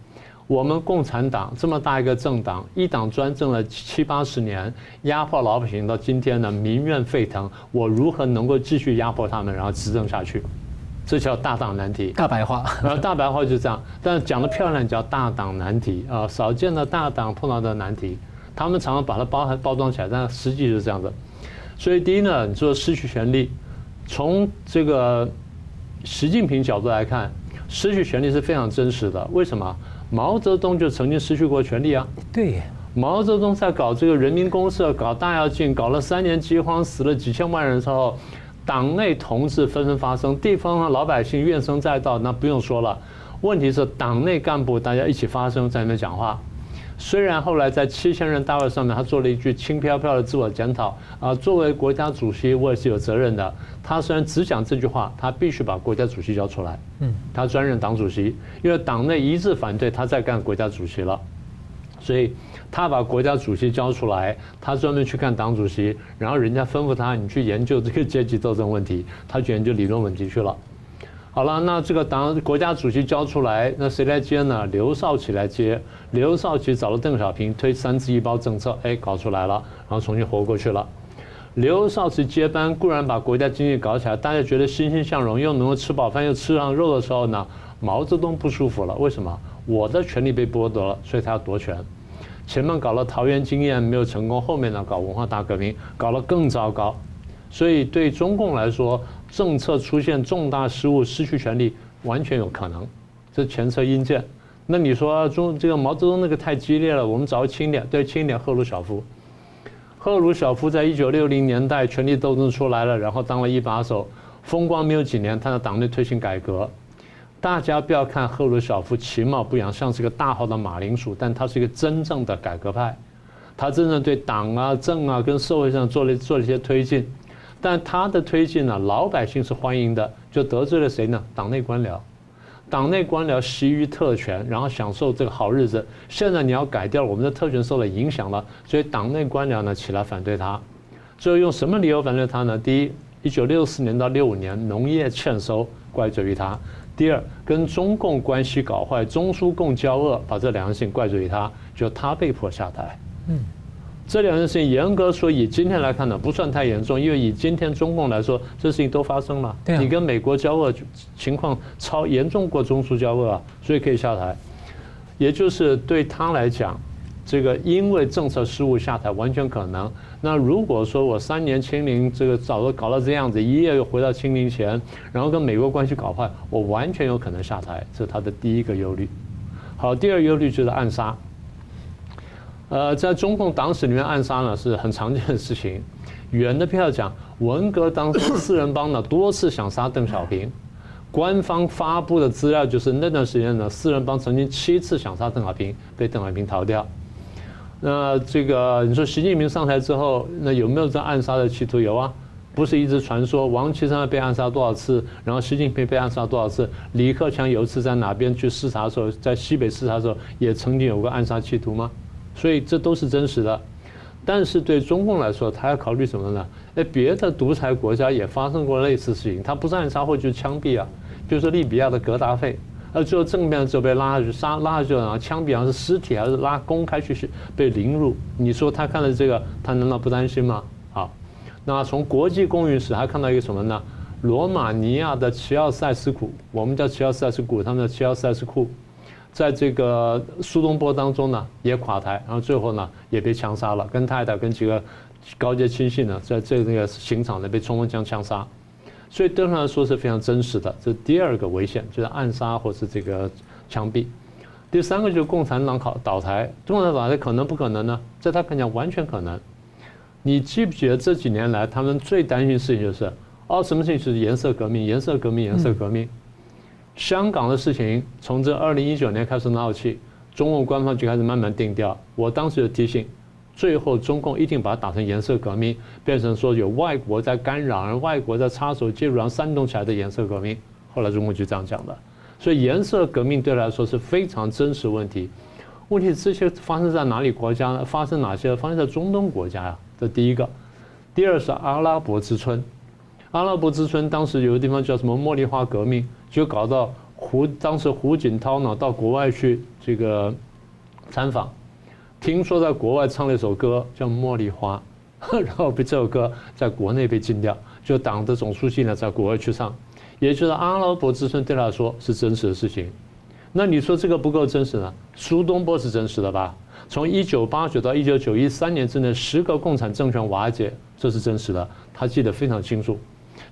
我们共产党这么大一个政党，一党专政了七八十年，压迫老百姓到今天呢，民怨沸腾。我如何能够继续压迫他们，然后执政下去？这叫大党难题。大白话，然后大白话就这样。但讲的漂亮叫大党难题啊，少见的大党碰到的难题，他们常常把它包含包装起来，但实际是这样的。所以第一呢，你说失去权力，从这个习近平角度来看，失去权力是非常真实的。为什么？毛泽东就曾经失去过权力啊。对，毛泽东在搞这个人民公社、搞大跃进、搞了三年饥荒，死了几千万人之后，党内同志纷纷发声，地方上老百姓怨声载道，那不用说了。问题是党内干部大家一起发声，在那边讲话。虽然后来在七千人大会上面，他做了一句轻飘飘的自我检讨啊，作为国家主席，我也是有责任的。他虽然只讲这句话，他必须把国家主席交出来。嗯，他专任党主席，因为党内一致反对，他再干国家主席了。所以他把国家主席交出来，他专门去干党主席，然后人家吩咐他，你去研究这个阶级斗争问题，他去研究理论问题去了。好了，那这个党国家主席交出来，那谁来接呢？刘少奇来接。刘少奇找了邓小平推三支一包政策，哎，搞出来了，然后重新活过去了。刘少奇接班固然把国家经济搞起来，大家觉得欣欣向荣，又能够吃饱饭又吃上肉的时候呢，毛泽东不舒服了。为什么？我的权力被剥夺了，所以他要夺权。前面搞了桃园经验没有成功，后面呢搞文化大革命，搞得更糟糕。所以对中共来说，政策出现重大失误，失去权力完全有可能，这前车阴鉴。那你说中这个毛泽东那个太激烈了，我们找个轻点，对，轻点。赫鲁晓夫，赫鲁晓夫在一九六零年代权力斗争出来了，然后当了一把手，风光没有几年，他在党内推行改革。大家不要看赫鲁晓夫其貌不扬，像是个大号的马铃薯，但他是一个真正的改革派，他真正对党啊、政啊跟社会上做了做了一些推进，但他的推进呢，老百姓是欢迎的，就得罪了谁呢？党内官僚，党内官僚习于特权，然后享受这个好日子。现在你要改掉，我们的特权受了影响了，所以党内官僚呢起来反对他。最后用什么理由反对他呢？第一，一九六四年到六五年农业欠收，怪罪于他。第二，跟中共关系搞坏，中苏共交恶，把这两件事情怪罪于他，就他被迫下台。嗯，这两件事情严格说，以今天来看呢，不算太严重，因为以今天中共来说，这事情都发生了。你跟美国交恶情况超严重过中苏交恶啊，所以可以下台。也就是对他来讲。这个因为政策失误下台完全可能。那如果说我三年清零，这个早都搞到这样子，一夜又回到清零前，然后跟美国关系搞坏，我完全有可能下台。这是他的第一个忧虑。好，第二忧虑就是暗杀。呃，在中共党史里面，暗杀呢是很常见的事情。远的不要讲，文革当中四人帮呢多次想杀邓小平，官方发布的资料就是那段时间呢，四人帮曾经七次想杀邓小平，被邓小平逃掉。那这个你说习近平上台之后，那有没有这暗杀的企图？有啊，不是一直传说王岐山被暗杀多少次，然后习近平被暗杀多少次？李克强有一次在哪边去视察的时候，在西北视察的时候，也曾经有过暗杀企图吗？所以这都是真实的。但是对中共来说，他要考虑什么呢？哎，别的独裁国家也发生过类似事情，他不是暗杀或就枪毙啊，比如说利比亚的格达费。而最后正面就被拉下去杀，拉下去然后枪毙，好像是尸体还是拉公开去被凌辱？你说他看了这个，他难道不担心吗？好，那从国际公允史还看到一个什么呢？罗马尼亚的齐奥塞斯库，我们叫齐奥塞斯库，他们叫齐奥塞斯库，在这个苏东坡当中呢也垮台，然后最后呢也被枪杀了，跟太太跟几个高阶亲信呢在这个刑场呢被冲锋枪枪杀。所以对他来说是非常真实的，这是第二个危险，就是暗杀或是这个枪毙。第三个就是共产党倒倒台，共产党倒台可能不可能呢？在他看来完全可能。你记不记得这几年来他们最担心的事情就是哦，什么事情是颜色革命？颜色革命？颜色革命？香港的事情从这二零一九年开始闹起，中共官方就开始慢慢定调。我当时就提醒。最后，中共一定把它打成颜色革命，变成说有外国在干扰，而外国在插手介入，然后煽动起来的颜色革命。后来中共就这样讲的。所以颜色革命对来说是非常真实问题。问题这些发生在哪里国家呢？发生哪些？发生在中东国家呀？这第一个。第二是阿拉伯之春。阿拉伯之春当时有个地方叫什么茉莉花革命，就搞到胡当时胡锦涛呢到国外去这个参访。听说在国外唱了一首歌叫《茉莉花》，(laughs) 然后被这首歌在国内被禁掉，就党的总书记呢在国外去唱，也就是阿拉伯之春对他说是真实的事情。那你说这个不够真实呢？苏东坡是真实的吧？从一九八九到一九九一三年之内，十个共产政权瓦解，这是真实的，他记得非常清楚。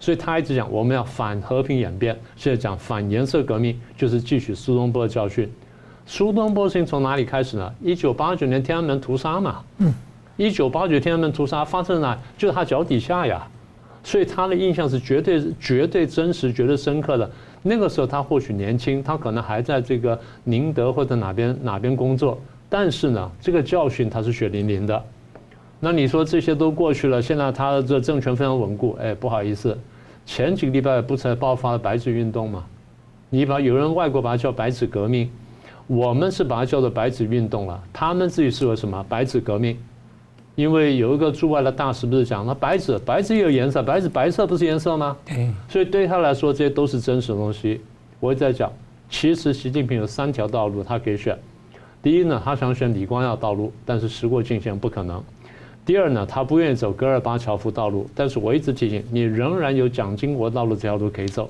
所以他一直讲我们要反和平演变，现在讲反颜色革命，就是汲取苏东坡的教训。苏东坡是从哪里开始呢？一九八九年天安门屠杀嘛。嗯。一九八九天安门屠杀发生在哪？就在他脚底下呀。所以他的印象是绝对、绝对真实、绝对深刻的。那个时候他或许年轻，他可能还在这个宁德或者哪边哪边工作，但是呢，这个教训他是血淋淋的。那你说这些都过去了，现在他的这政权非常稳固，哎，不好意思，前几个礼拜不才爆发了白纸运动吗？你把有人外国把它叫白纸革命，我们是把它叫做白纸运动了，他们自己是为什么？白纸革命。因为有一个驻外的大使不是讲，那白纸白纸也有颜色，白纸白色不是颜色吗？对。所以对他来说，这些都是真实的东西。我也在讲，其实习近平有三条道路他可以选。第一呢，他想选李光耀道路，但是时过境迁不可能。第二呢，他不愿意走戈尔巴乔夫道路，但是我一直提醒你，仍然有蒋经国道路这条路可以走。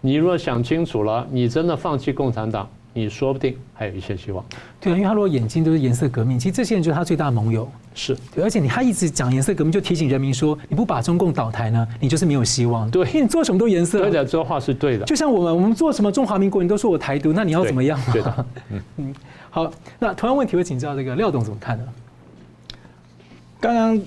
你若想清楚了，你真的放弃共产党。你说不定还有一些希望，对啊，因为他如果眼睛都是颜色革命，其实这些人就是他最大的盟友，是对，而且你他一直讲颜色革命，就提醒人民说，你不把中共倒台呢，你就是没有希望。对，因为你做什么都颜色，对的，这话是对的。就像我们，我们做什么中华民国，你都说我台独，那你要怎么样？对的，嗯嗯。好，那同样问题我请教这个廖董怎么看呢？刚刚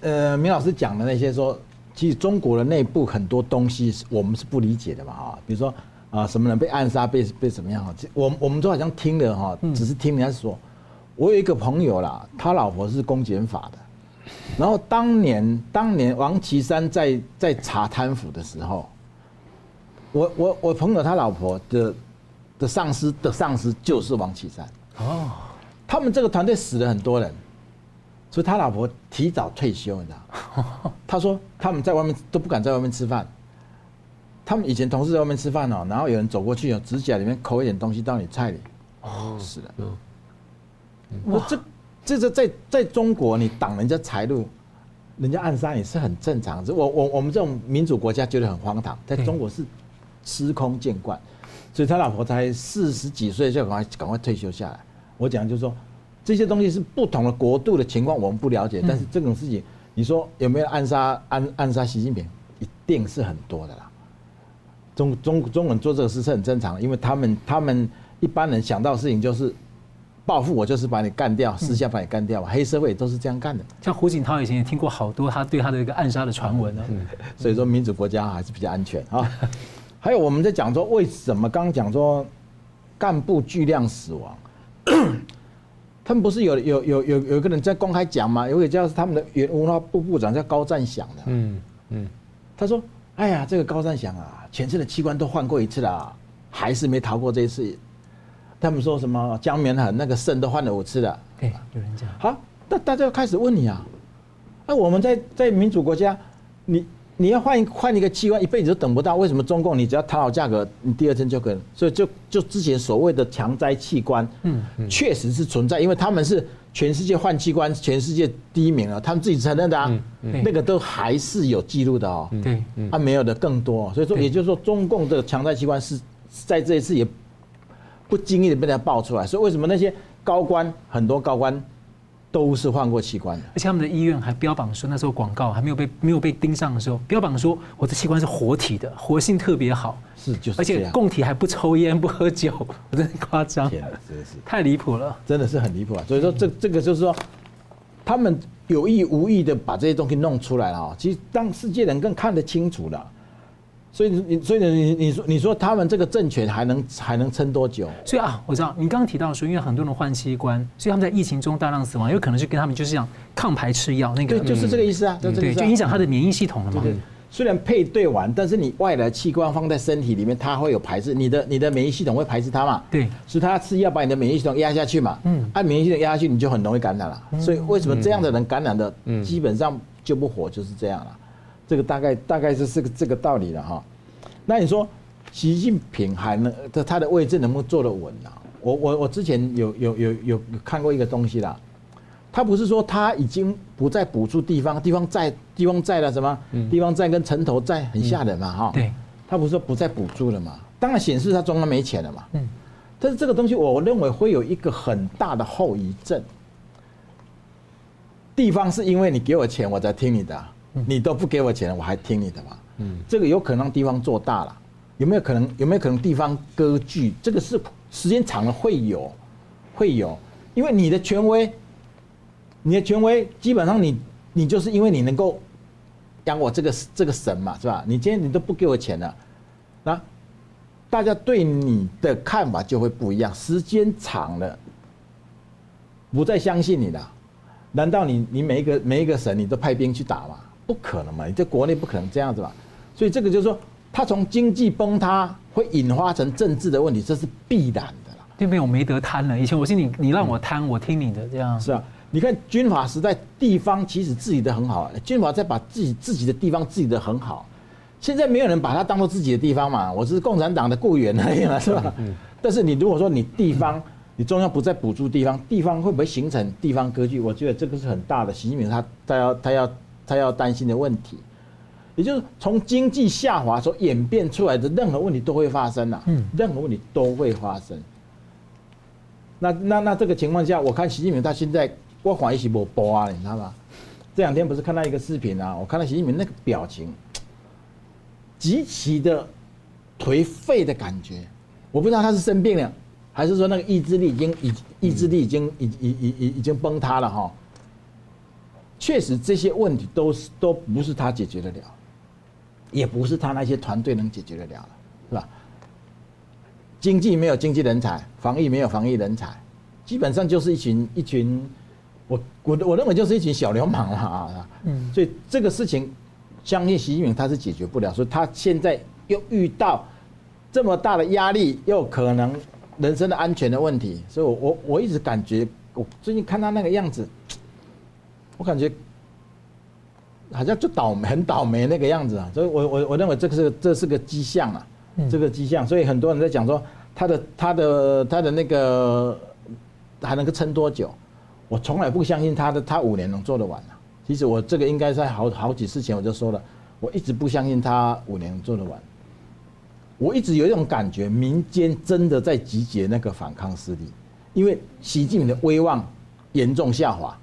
呃，明老师讲的那些说，其实中国的内部很多东西是我们是不理解的嘛啊，比如说。啊，什么人被暗杀，被被怎么样？哈，我我们都好像听了哈，只是听人家说。我有一个朋友啦，他老婆是公检法的，然后当年当年王岐山在在查贪腐的时候，我我我朋友他老婆的的上司的上司就是王岐山哦，他们这个团队死了很多人，所以他老婆提早退休，你知道？(laughs) 他说他们在外面都不敢在外面吃饭。他们以前同事在外面吃饭哦，然后有人走过去，有指甲里面抠一点东西到你菜里，哦，是的，嗯，我这这这在在中国，你挡人家财路，人家暗杀你是很正常。我我我们这种民主国家觉得很荒唐，在中国是司空见惯，所以他老婆才四十几岁就赶快赶快退休下来。我讲就是说，这些东西是不同的国度的情况，我们不了解，但是这种事情，你说有没有暗杀暗暗杀习近平，一定是很多的啦。中中中文做这个事是很正常的，因为他们他们一般人想到的事情就是报复，我就是把你干掉，私下把你干掉，黑社会都是这样干的。像胡锦涛以前也听过好多他对他的一个暗杀的传闻呢。所以说民主国家还是比较安全啊。(laughs) 还有我们在讲说为什么刚刚讲说干部巨量死亡，他们不是有有有有有一个人在公开讲吗？有一个叫他们的原文化部部长叫高赞祥的，嗯嗯，他说。哎呀，这个高赞祥啊，全身的器官都换过一次了，还是没逃过这一次。他们说什么江绵很那个肾都换了五次了。对，有人讲。好，那大家要开始问你啊，那我们在在民主国家，你你要换换一个器官，一辈子都等不到，为什么中共你只要谈好价格，你第二天就可以？所以就就之前所谓的强摘器官，嗯，确实是存在，因为他们是。全世界换器官，全世界第一名了，他们自己承认的啊，那个都还是有记录的哦。对，他没有的更多，所以说也就是说，中共这个强摘器官是在这一次也不经意的被他爆出来，所以为什么那些高官很多高官？都是换过器官的，而且他们的医院还标榜说，那时候广告还没有被没有被盯上的时候，标榜说我的器官是活体的，活性特别好，是就是，而且供体还不抽烟 (laughs) 不喝酒，我真的夸张，天真的是。太离谱了，真的是很离谱啊！所以说这这个就是说，他们有意无意的把这些东西弄出来了啊，其实让世界人更看得清楚了。所以你，所以你，你说，你说他们这个政权还能还能撑多久？所以啊，我知道你刚刚提到说，因为很多人换器官，所以他们在疫情中大量死亡，有可能是跟他们就是讲抗排斥药那个，对，就是这个意思啊，就影响他的免疫系统了嘛。对，虽然配对完，但是你外来器官放在身体里面，它会有排斥，你的你的免疫系统会排斥它嘛？对，所以他吃药把你的免疫系统压下去嘛。嗯，按免疫系统压下去，你就很容易感染了。所以为什么这样的人感染的基本上就不活，就是这样了。这个大概大概是这个这个道理了哈。那你说，习近平还能他他的位置能不能坐得稳呢？我我我之前有有有有看过一个东西啦，他不是说他已经不再补助地方，地方债地方债了什么？地方债跟城投债很吓人嘛哈。对，他不是说不再补助了嘛？当然显示他中央没钱了嘛。嗯，但是这个东西我认为会有一个很大的后遗症。地方是因为你给我钱我才听你的，你都不给我钱我还听你的吗？嗯，这个有可能地方做大了，有没有可能？有没有可能地方割据？这个是时间长了会有，会有，因为你的权威，你的权威基本上你你就是因为你能够养我这个这个神嘛，是吧？你今天你都不给我钱了，那大家对你的看法就会不一样。时间长了，不再相信你了。难道你你每一个每一个省你都派兵去打吗？不可能嘛！你在国内不可能这样子嘛？所以这个就是说，它从经济崩塌会引发成政治的问题，这是必然的啦。对面我没得贪了。以前我是你，你让我贪，我听你的这样。是啊，你看军阀时代，地方其实治理的很好，军阀在把自己自己的地方治理的很好。现在没有人把它当做自己的地方嘛？我是共产党的雇员而已嘛，是吧？但是你如果说你地方，你中央不再补助地方，地方会不会形成地方割据？我觉得这个是很大的。习近平他他要他要他要担心的问题，也就是从经济下滑所演变出来的任何问题都会发生呐，任何问题都会发生。那那那这个情况下，我看习近平他现在我怀疑是不播啊，你知道吗？这两天不是看到一个视频啊，我看到习近平那个表情，极其的颓废的感觉，我不知道他是生病了。还是说那个意志力已经已意志力已经已已已已已经崩塌了哈？确实这些问题都是都不是他解决得了，也不是他那些团队能解决得了，是吧？经济没有经济人才，防疫没有防疫人才，基本上就是一群一群，我我我认为就是一群小流氓了啊！嗯，所以这个事情，相信习近平他是解决不了，所以他现在又遇到这么大的压力，又可能。人身的安全的问题，所以我，我我我一直感觉，我最近看他那个样子，我感觉好像就倒霉，很倒霉那个样子啊。所以我我我认为这个是这是个迹象啊，这个迹象。所以很多人在讲说他的他的他的那个还能够撑多久？我从来不相信他的他五年能做得完啊。其实我这个应该在好好几次前我就说了，我一直不相信他五年能做得完。我一直有一种感觉，民间真的在集结那个反抗势力，因为习近平的威望严重下滑，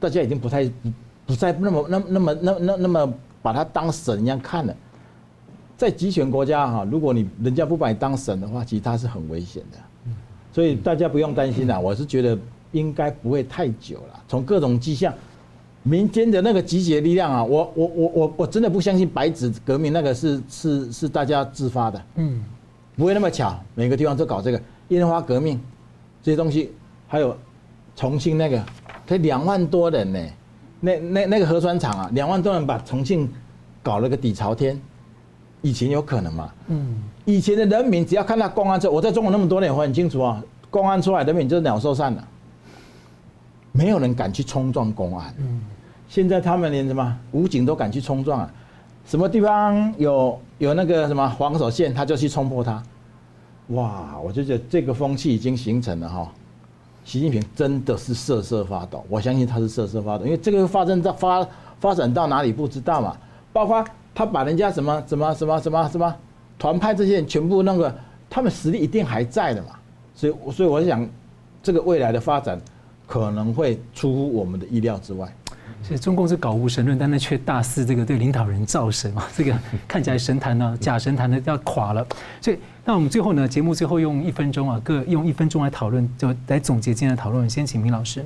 大家已经不太不不再那么那那么那那那么把他当神一样看了。在集权国家哈，如果你人家不把你当神的话，其实他是很危险的。所以大家不用担心啦，我是觉得应该不会太久了。从各种迹象。民间的那个集结力量啊，我我我我我真的不相信白纸革命那个是是是大家自发的，嗯，不会那么巧，每个地方都搞这个烟花革命这些东西，还有重庆那个，才两万多人呢，那那那个核酸厂啊，两万多人把重庆搞了个底朝天，以前有可能吗？嗯，以前的人民只要看到公安车，我在中国那么多年，我很清楚啊，公安出来，人民就是鸟兽散了。没有人敢去冲撞公安。嗯，现在他们连什么武警都敢去冲撞啊？什么地方有有那个什么防守线，他就去冲破它。哇，我就觉得这个风气已经形成了哈。习近平真的是瑟瑟发抖，我相信他是瑟瑟发抖，因为这个发生到发发展到哪里不知道嘛。包括他把人家什么什么什么什么什么团派这些人全部那个，他们实力一定还在的嘛。所以所以我想，这个未来的发展。可能会出乎我们的意料之外。所以中共是搞无神论，但那却大肆这个对领导人造神啊，这个 (laughs) 看起来神坛呢，假神坛呢要垮了。所以，那我们最后呢，节目最后用一分钟啊，各用一分钟来讨论，就来总结今天的讨论。先请明老师。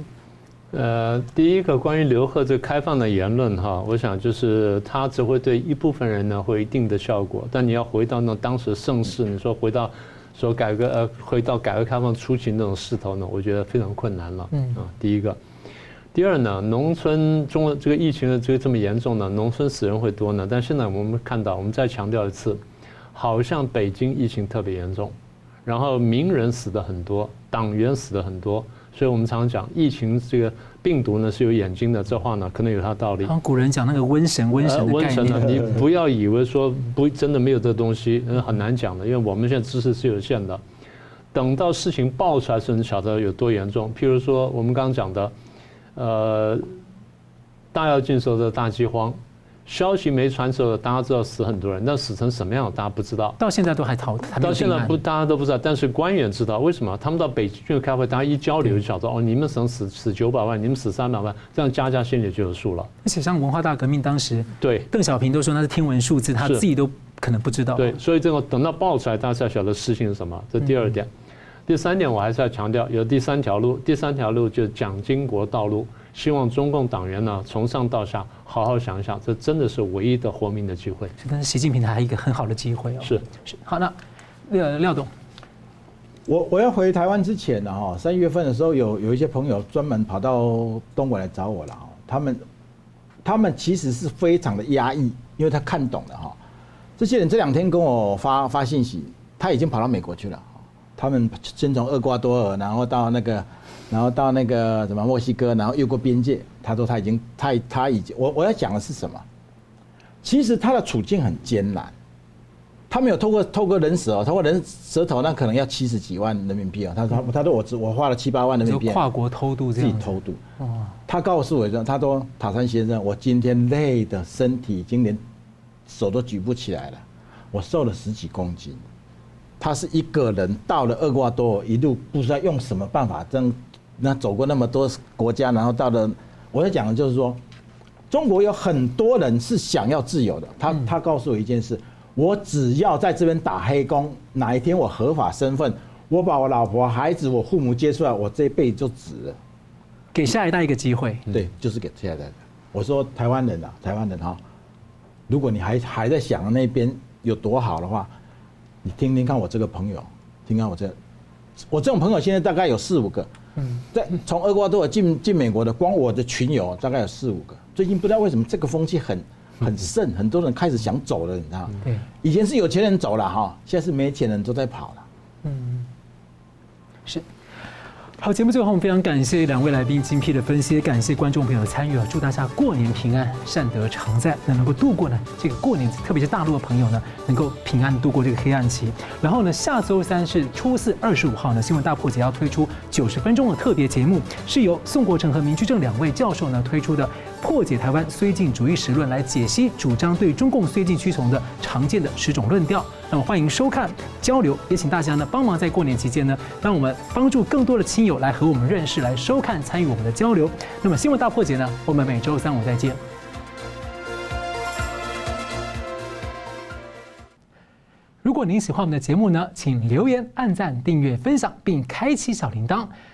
呃，第一个关于刘鹤这开放的言论哈，我想就是他只会对一部分人呢会有一定的效果，但你要回到那当时盛世，你说回到。说改革呃，回到改革开放初期那种势头呢，我觉得非常困难了。嗯啊，第一个，第二呢，农村中这个疫情的这个这么严重呢，农村死人会多呢。但现在我们看到，我们再强调一次，好像北京疫情特别严重，然后名人死的很多，党员死的很多。所以我们常常讲，疫情这个病毒呢是有眼睛的，这话呢可能有它道理。古人讲那个瘟神，瘟神的概念。瘟神呢，你不要以为说不真的没有这东西，很难讲的，因为我们现在知识是有限的。等到事情爆出来时，你晓得有多严重。譬如说我们刚刚讲的，呃，大跃进时候的大饥荒，消息没传走，大家知道死很多人，那死成什么样，大家不知道。到现在都还逃，到现在不，大家都不知道。但是官员知道，为什么？他们到北京去开会，大家一交流就晓得哦，你们省死死九百万，你们死三百万，这样家家心里就有数了。而且像文化大革命当时，对邓小平都说那是天文数字，他自己都可能不知道。对，所以这个等到爆出来，大家才晓得事情是什么。这第二点，第三点我还是要强调，有第三条路，第三条路就是蒋经国道路。希望中共党员呢，从上到下好好想想，这真的是唯一的活命的机会。但是习近平他还有一个很好的机会哦。是是，好，那廖廖董，我我要回台湾之前呢，哈，三月份的时候有有一些朋友专门跑到东莞来找我了，他们他们其实是非常的压抑，因为他看懂了哈，这些人这两天跟我发发信息，他已经跑到美国去了，他们先从厄瓜多尔，然后到那个。然后到那个什么墨西哥，然后越过边界，他说他已经，他他已经，我我要讲的是什么？其实他的处境很艰难，他没有透过透过人舌哦，透过人舌头，那可能要七十几万人民币哦。他说他说我我花了七八万人民币，跨国偷渡这样，自己偷渡。他告诉我说，他说塔山先生，我今天累的身体已经连手都举不起来了，我瘦了十几公斤。他是一个人到了厄瓜多尔，一路不知道用什么办法真。那走过那么多国家，然后到了，我在讲的就是说，中国有很多人是想要自由的。他他告诉我一件事：我只要在这边打黑工，哪一天我合法身份，我把我老婆、孩子、我父母接出来，我这一辈子就值了。给下一代一个机会，对，就是给下一代。我说台湾人啊，台湾人哈，如果你还还在想那边有多好的话，你听听看我这个朋友，听看我这，我这种朋友现在大概有四五个。嗯，在从厄瓜多尔进进美国的，光我的群友大概有四五个。最近不知道为什么这个风气很很盛，很多人开始想走了，你知道吗？对，以前是有钱人走了哈，现在是没钱人都在跑了。嗯，是。好，节目最后我们非常感谢两位来宾精辟的分析，感谢观众朋友的参与啊，祝大家过年平安，善德常在，那能够度过呢这个过年，特别是大陆的朋友呢，能够平安度过这个黑暗期。然后呢，下周三是初四，二十五号呢，新闻大破解要推出九十分钟的特别节目，是由宋国成和明居正两位教授呢推出的。破解台湾绥靖主义史论，来解析主张对中共绥靖屈从的常见的十种论调。那么欢迎收看交流，也请大家呢帮忙在过年期间呢，让我们帮助更多的亲友来和我们认识，来收看参与我们的交流。那么新闻大破解呢，我们每周三五再见。如果您喜欢我们的节目呢，请留言、按赞、订阅、分享，并开启小铃铛。